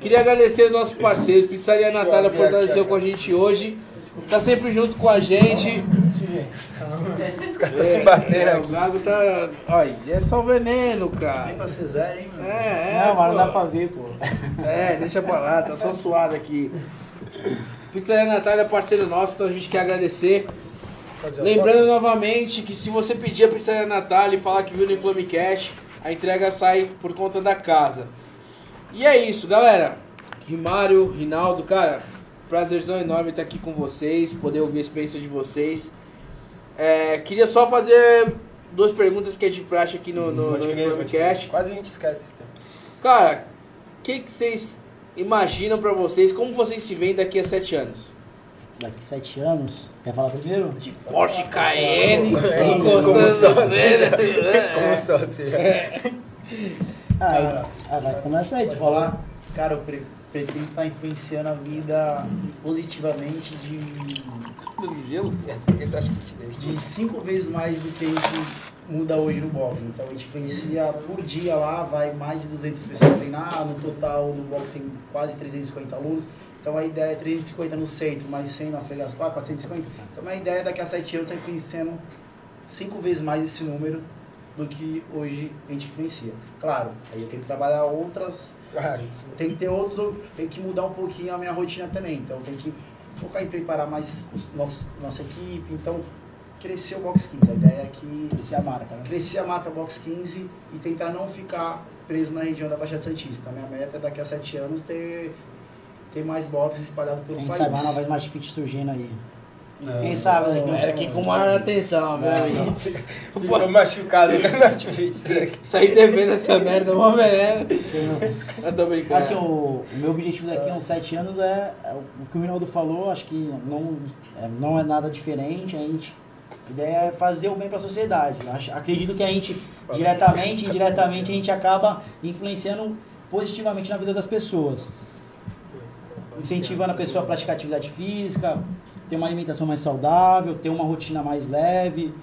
Queria agradecer aos nossos parceiros. Pizzaria Natália fortaleceu com a gente hoje. Tá sempre junto com a gente. Os caras estão se batendo É, o aqui. Gago tá. Olha, é só veneno, Vem cara. pra Cesar, hein, mano? É, é. Não, mas não dá pra ver, pô. É, deixa pra lá, tá só suado aqui. Pizzaria Natália é parceiro nosso, então a gente quer agradecer. Lembrando novamente que se você pedir a Pizzaria Natália e falar que viu no Inflame Cash, a entrega sai por conta da casa. E é isso, galera. Rimário, Rinaldo, cara, prazerzão enorme estar aqui com vocês, poder ouvir a experiência de vocês. É, queria só fazer duas perguntas que é de praxe aqui no, no, no. Cash. Quase a gente esquece. então. Cara, o que, que vocês imaginam pra vocês? Como vocês se veem daqui a sete anos? Daqui sete anos. Quer falar primeiro? De Porsche Cayenne, Como sócio. Como sócio. Ah, vai começar aí, Pode falar. falar? Cara, eu pre- pretendo estar influenciando a vida positivamente de, te deixa? de cinco vezes mais do que a gente muda hoje no boxe. Então a gente influencia por dia lá, vai mais de 200 pessoas treinar, no total no boxe tem quase 350 alunos. Então a ideia é 350 no centro, mais 100 na Frei Gaspar, 450. Então a ideia é daqui a 7 anos estar influenciando cinco vezes mais esse número do que hoje a gente influencia. Claro, aí eu tenho que trabalhar outras Isso. tem que ter outros, tem que mudar um pouquinho a minha rotina também. Então tem que focar em preparar mais os nossos, nossa equipe. Então, crescer o Box 15. A ideia é que é a marca, né? crescer a marca Box 15 e tentar não ficar preso na região da Baixada Santista. Minha meta é daqui a sete anos ter, ter mais boxes espalhados pelo Quem país. sabe uma nova Smart Fit surgindo aí. Não, Quem sabe, né? Era aqui com maior atenção, amigo. Ficou machucado né, na Twitch. Sair devendo essa merda, uma veneno. Eu tô brincando. Assim, o, o meu objetivo daqui a uns sete anos é, é o que o Rinaldo falou, acho que não é, não é nada diferente. A, gente, a ideia é fazer o bem para a sociedade. Acho- acredito que a gente, diretamente e indiretamente, a gente acaba influenciando positivamente na vida das pessoas. Incentivando a pessoa a praticar atividade física, ter uma alimentação mais saudável, ter uma rotina mais leve.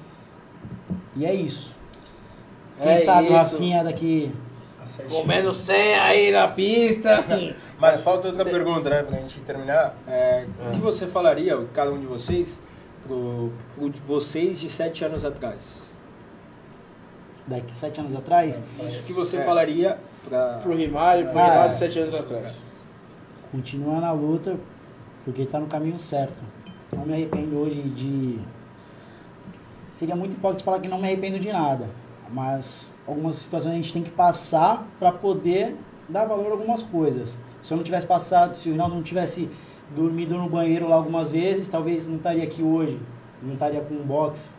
E é isso. Quem É sabe o isso. Rafinha daqui a sete Comendo anos. senha aí na pista. Mas falta outra pergunta, né, pra gente terminar. É, O que você falaria, cada um de vocês, pro, pro de vocês de sete anos atrás? daqui sete anos atrás, Isso que você É. falaria pra... Pro Rimário, pro Ah, Rinaldo, é. sete anos atrás. continua na luta, porque está no caminho certo. Não me arrependo hoje de. Seria muito hipócrita falar que não me arrependo de nada, mas algumas situações a gente tem que passar para poder dar valor a algumas coisas. Se eu não tivesse passado, se o Rinaldo não tivesse dormido no banheiro lá algumas vezes, talvez não estaria aqui hoje, não estaria com um box.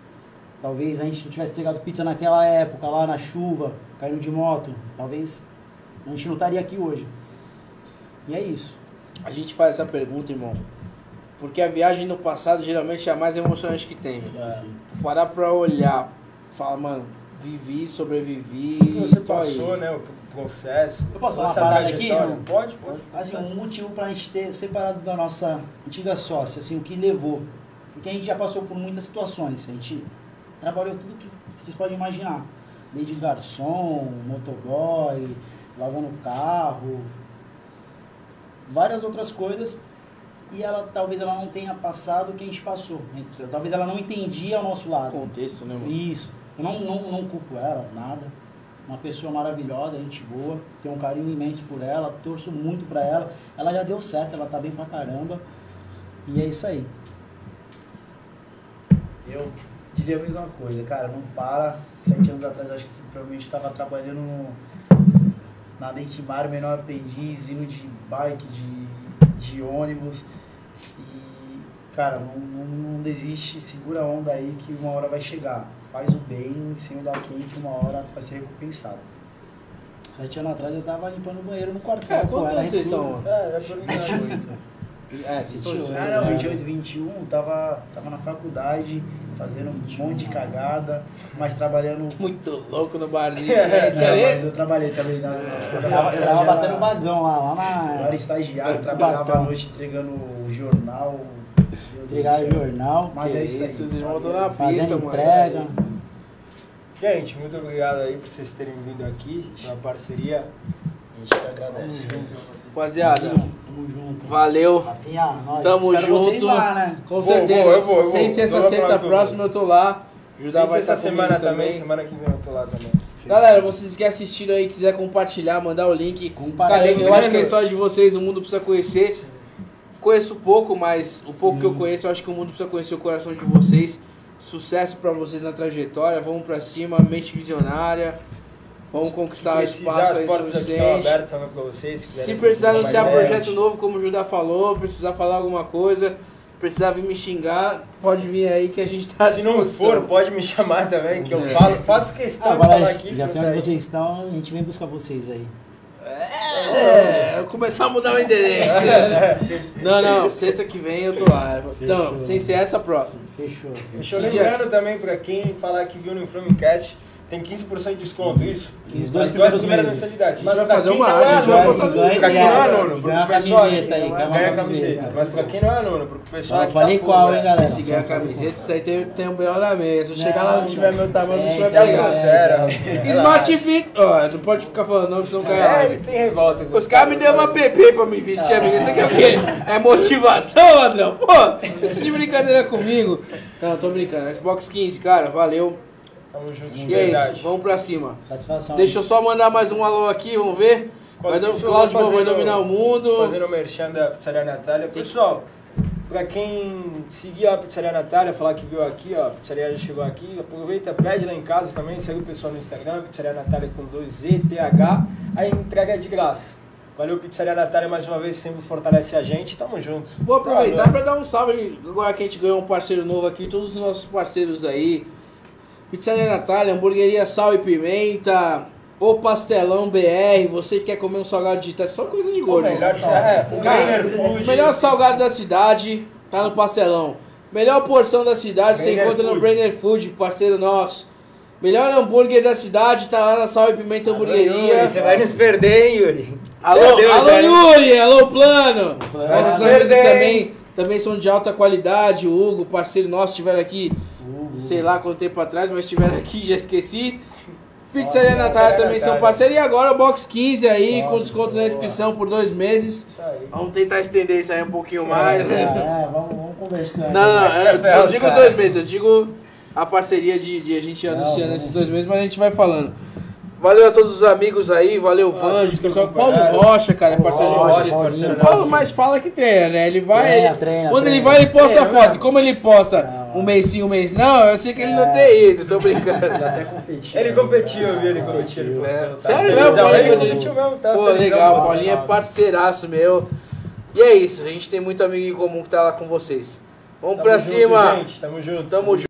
Talvez a gente não tivesse entregado pizza naquela época, lá na chuva, caindo de moto. Talvez a gente não estaria aqui hoje. E é isso. A gente faz essa pergunta, irmão. Porque a viagem no passado geralmente é a mais emocionante que tem. Tu Parar pra olhar, falar, mano, vivi, sobrevivi. Você tô aí. passou, né, o processo. Eu posso falar uma parada aqui, não? Pode, pode. Assim, um motivo pra gente ter separado da nossa antiga sócia, assim, o que levou. Porque a gente já passou por muitas situações. A gente trabalhou tudo que vocês podem imaginar. Desde garçom, motoboy, lavando carro, várias outras coisas. E ela talvez ela não tenha passado o que a gente passou. Talvez ela não entendia o nosso lado. Contexto, né, mano? Isso. Eu não, não, não culpo ela, nada. Uma pessoa maravilhosa, gente boa, tenho um carinho imenso por ela, torço muito pra ela. Ela já deu certo, ela tá bem pra caramba. E é isso aí. Eu diria a mesma coisa, cara, não para. Sete anos atrás acho que provavelmente estava trabalhando no, na Dentimário, menor aprendiz, indo de bike, de, de ônibus. E, cara, não, não, não desiste, segura a onda aí que uma hora vai chegar. Faz o bem, sem olhar quem, que uma hora vai ser recompensado. Sete anos atrás eu tava limpando o banheiro no quartel. É, quantos anos vocês estão? É, é perguntar. É, vocês são 28. Ah, não, 28, 21, tava, tava na faculdade, fazendo um monte de cagada, mas trabalhando. muito louco no barzinho. É, né? Mas eu trabalhei também na. Eu tava, eu tava batendo vagão lá, lá Eu era na. estagiário, É, trabalhava à noite entregando o jornal. Entregar jornal, Mas é isso os irmãos estão na pista, fazendo mano. entrega. Gente, muito obrigado aí por vocês terem vindo aqui, na parceria. A gente que agradece. Rapaziada, Tamo junto. valeu. Rafinha, nós Tamo junto. lá, né? Com Vou, certeza. vou, eu vou, eu vou. Sem sexta eu próxima, eu tô lá. Judá vai essa estar semana comigo também, semana que vem eu tô lá também. Galera, vocês que assistiram aí, quiser compartilhar, mandar o link. Compartilha. Cara, eu acho que a história de vocês, o mundo precisa conhecer. Conheço pouco, mas o pouco que eu conheço, eu acho que o mundo precisa conhecer o coração de vocês. Sucesso pra vocês na trajetória, vamos pra cima, mente visionária. Vamos conquistar espaço as aí portas abertas também pra vocês. Se precisar anunciar ideia. projeto novo, como o Judá falou, precisar falar alguma coisa, precisar vir me xingar, pode vir aí que a gente tá Se não for, pode me chamar também, que eu É. falo, faço questão de falar aqui. já que sei onde vocês estão, a gente vem buscar vocês aí. É, eu começar a mudar o endereço. não, não, sexta que vem eu tô lá. Então, Fechou. sem ser essa próxima. Fechou. Que lembrando também pra quem falar que viu no Inflamecast, tem 15% de desconto, isso? Os dois primeiros primeiras meses. Mas vai fazer quem uma não é arte, aluno, vai pra fazer- quem não é ganha- aluno, ganha a camiseta aí, ganha ganha a camiseta. Mas pra quem não é aluno, pro pessoal Eu falei tá qual, hein, né? galera? Se ganhar a camiseta, isso aí tem, tem um B.O. na mesa. Se eu chegar lá e não Não, tiver não. meu tamanho, não É, tiver Já então, pegado. trouxeram. Smart Fit, ó, não pode ficar falando não, senão a É, tem revolta. Os caras me deu uma PP pra me vestir, amigo. Isso aqui é o quê? É motivação, Andrão? Pô, isso de brincadeira comigo. Não, tô brincando. Xbox 15, cara, valeu. Tamo junto, E é verdade. isso, vamos pra cima. Satisfação. Deixa eu só mandar mais um alô aqui, vamos ver. Vai, Cláudio vai dominar o mundo. Fazendo o merchan da Pizzaria Natália. Pessoal, pra quem seguir a Pizzaria Natália, falar que viu aqui, ó, a pizzaria já chegou aqui, aproveita, pede lá em casa também, segue o pessoal no Instagram, Pizzaria Natália com 2Z, TH, aí entrega é de graça. Valeu, Pizzaria Natália, mais uma vez, sempre fortalece a gente, tamo junto. Vou aproveitar Valeu. para dar um salve, agora que a gente ganhou um parceiro novo aqui, todos os nossos parceiros aí. Pizzaria Natália, Hamburgueria Sal e Pimenta, O Pastelão BR, você que quer comer um salgado digital, é só coisa de O gordo. melhor, é, o Cara, Food. melhor salgado da cidade tá no Pastelão. Melhor porção da cidade você Brainer encontra no Food. Brainer Food, parceiro nosso. Melhor hambúrguer da cidade tá lá na Sal e Pimenta Hamburgueria. Yuri, você vai nos perder, hein, Yuri? Alô, Deus, alô velho. Yuri, alô Plano. Plano. Nossos amigos também, também são de alta qualidade. O Hugo, parceiro nosso, estiveram aqui, sei lá quanto tempo atrás, mas estiveram aqui, já esqueci. Pizzaria Natália Pizzaria também são parceiros. E agora o Box 15 aí, Ó, com desconto na inscrição por dois meses. Isso aí. Vamos tentar estender isso aí um pouquinho mais. É, é, vamos, vamos conversando. Não, não, eu, é ferro, eu digo os dois meses, eu digo a parceria de, de a gente anunciando esses dois meses, mas a gente vai falando. Valeu a todos os amigos aí, valeu Vanjo, tudo pessoal. Paulo é. Rocha, cara, é parceiro de Rocha, vocês. parceiro O Paulo mais fala que treina, né? Ele vai. Treina, ele- treina, quando ele treina. vai, ele posta Treina foto. mesmo. Como ele posta Não. um mês sim, um mês não, eu sei que ele não É. tem ido, tô brincando. Já até competi. Ele né? competiu, eu vi ele competir. ele É. postou, tá Sério mesmo, Paulinho? Ele competiu mesmo, tá Pô, legal. Paulinho é parceiraço meu. E é isso, a gente tem muito amigo em comum que tá lá com vocês. Vamos Tamo pra junto, cima. gente, tamo junto. Tamo junto.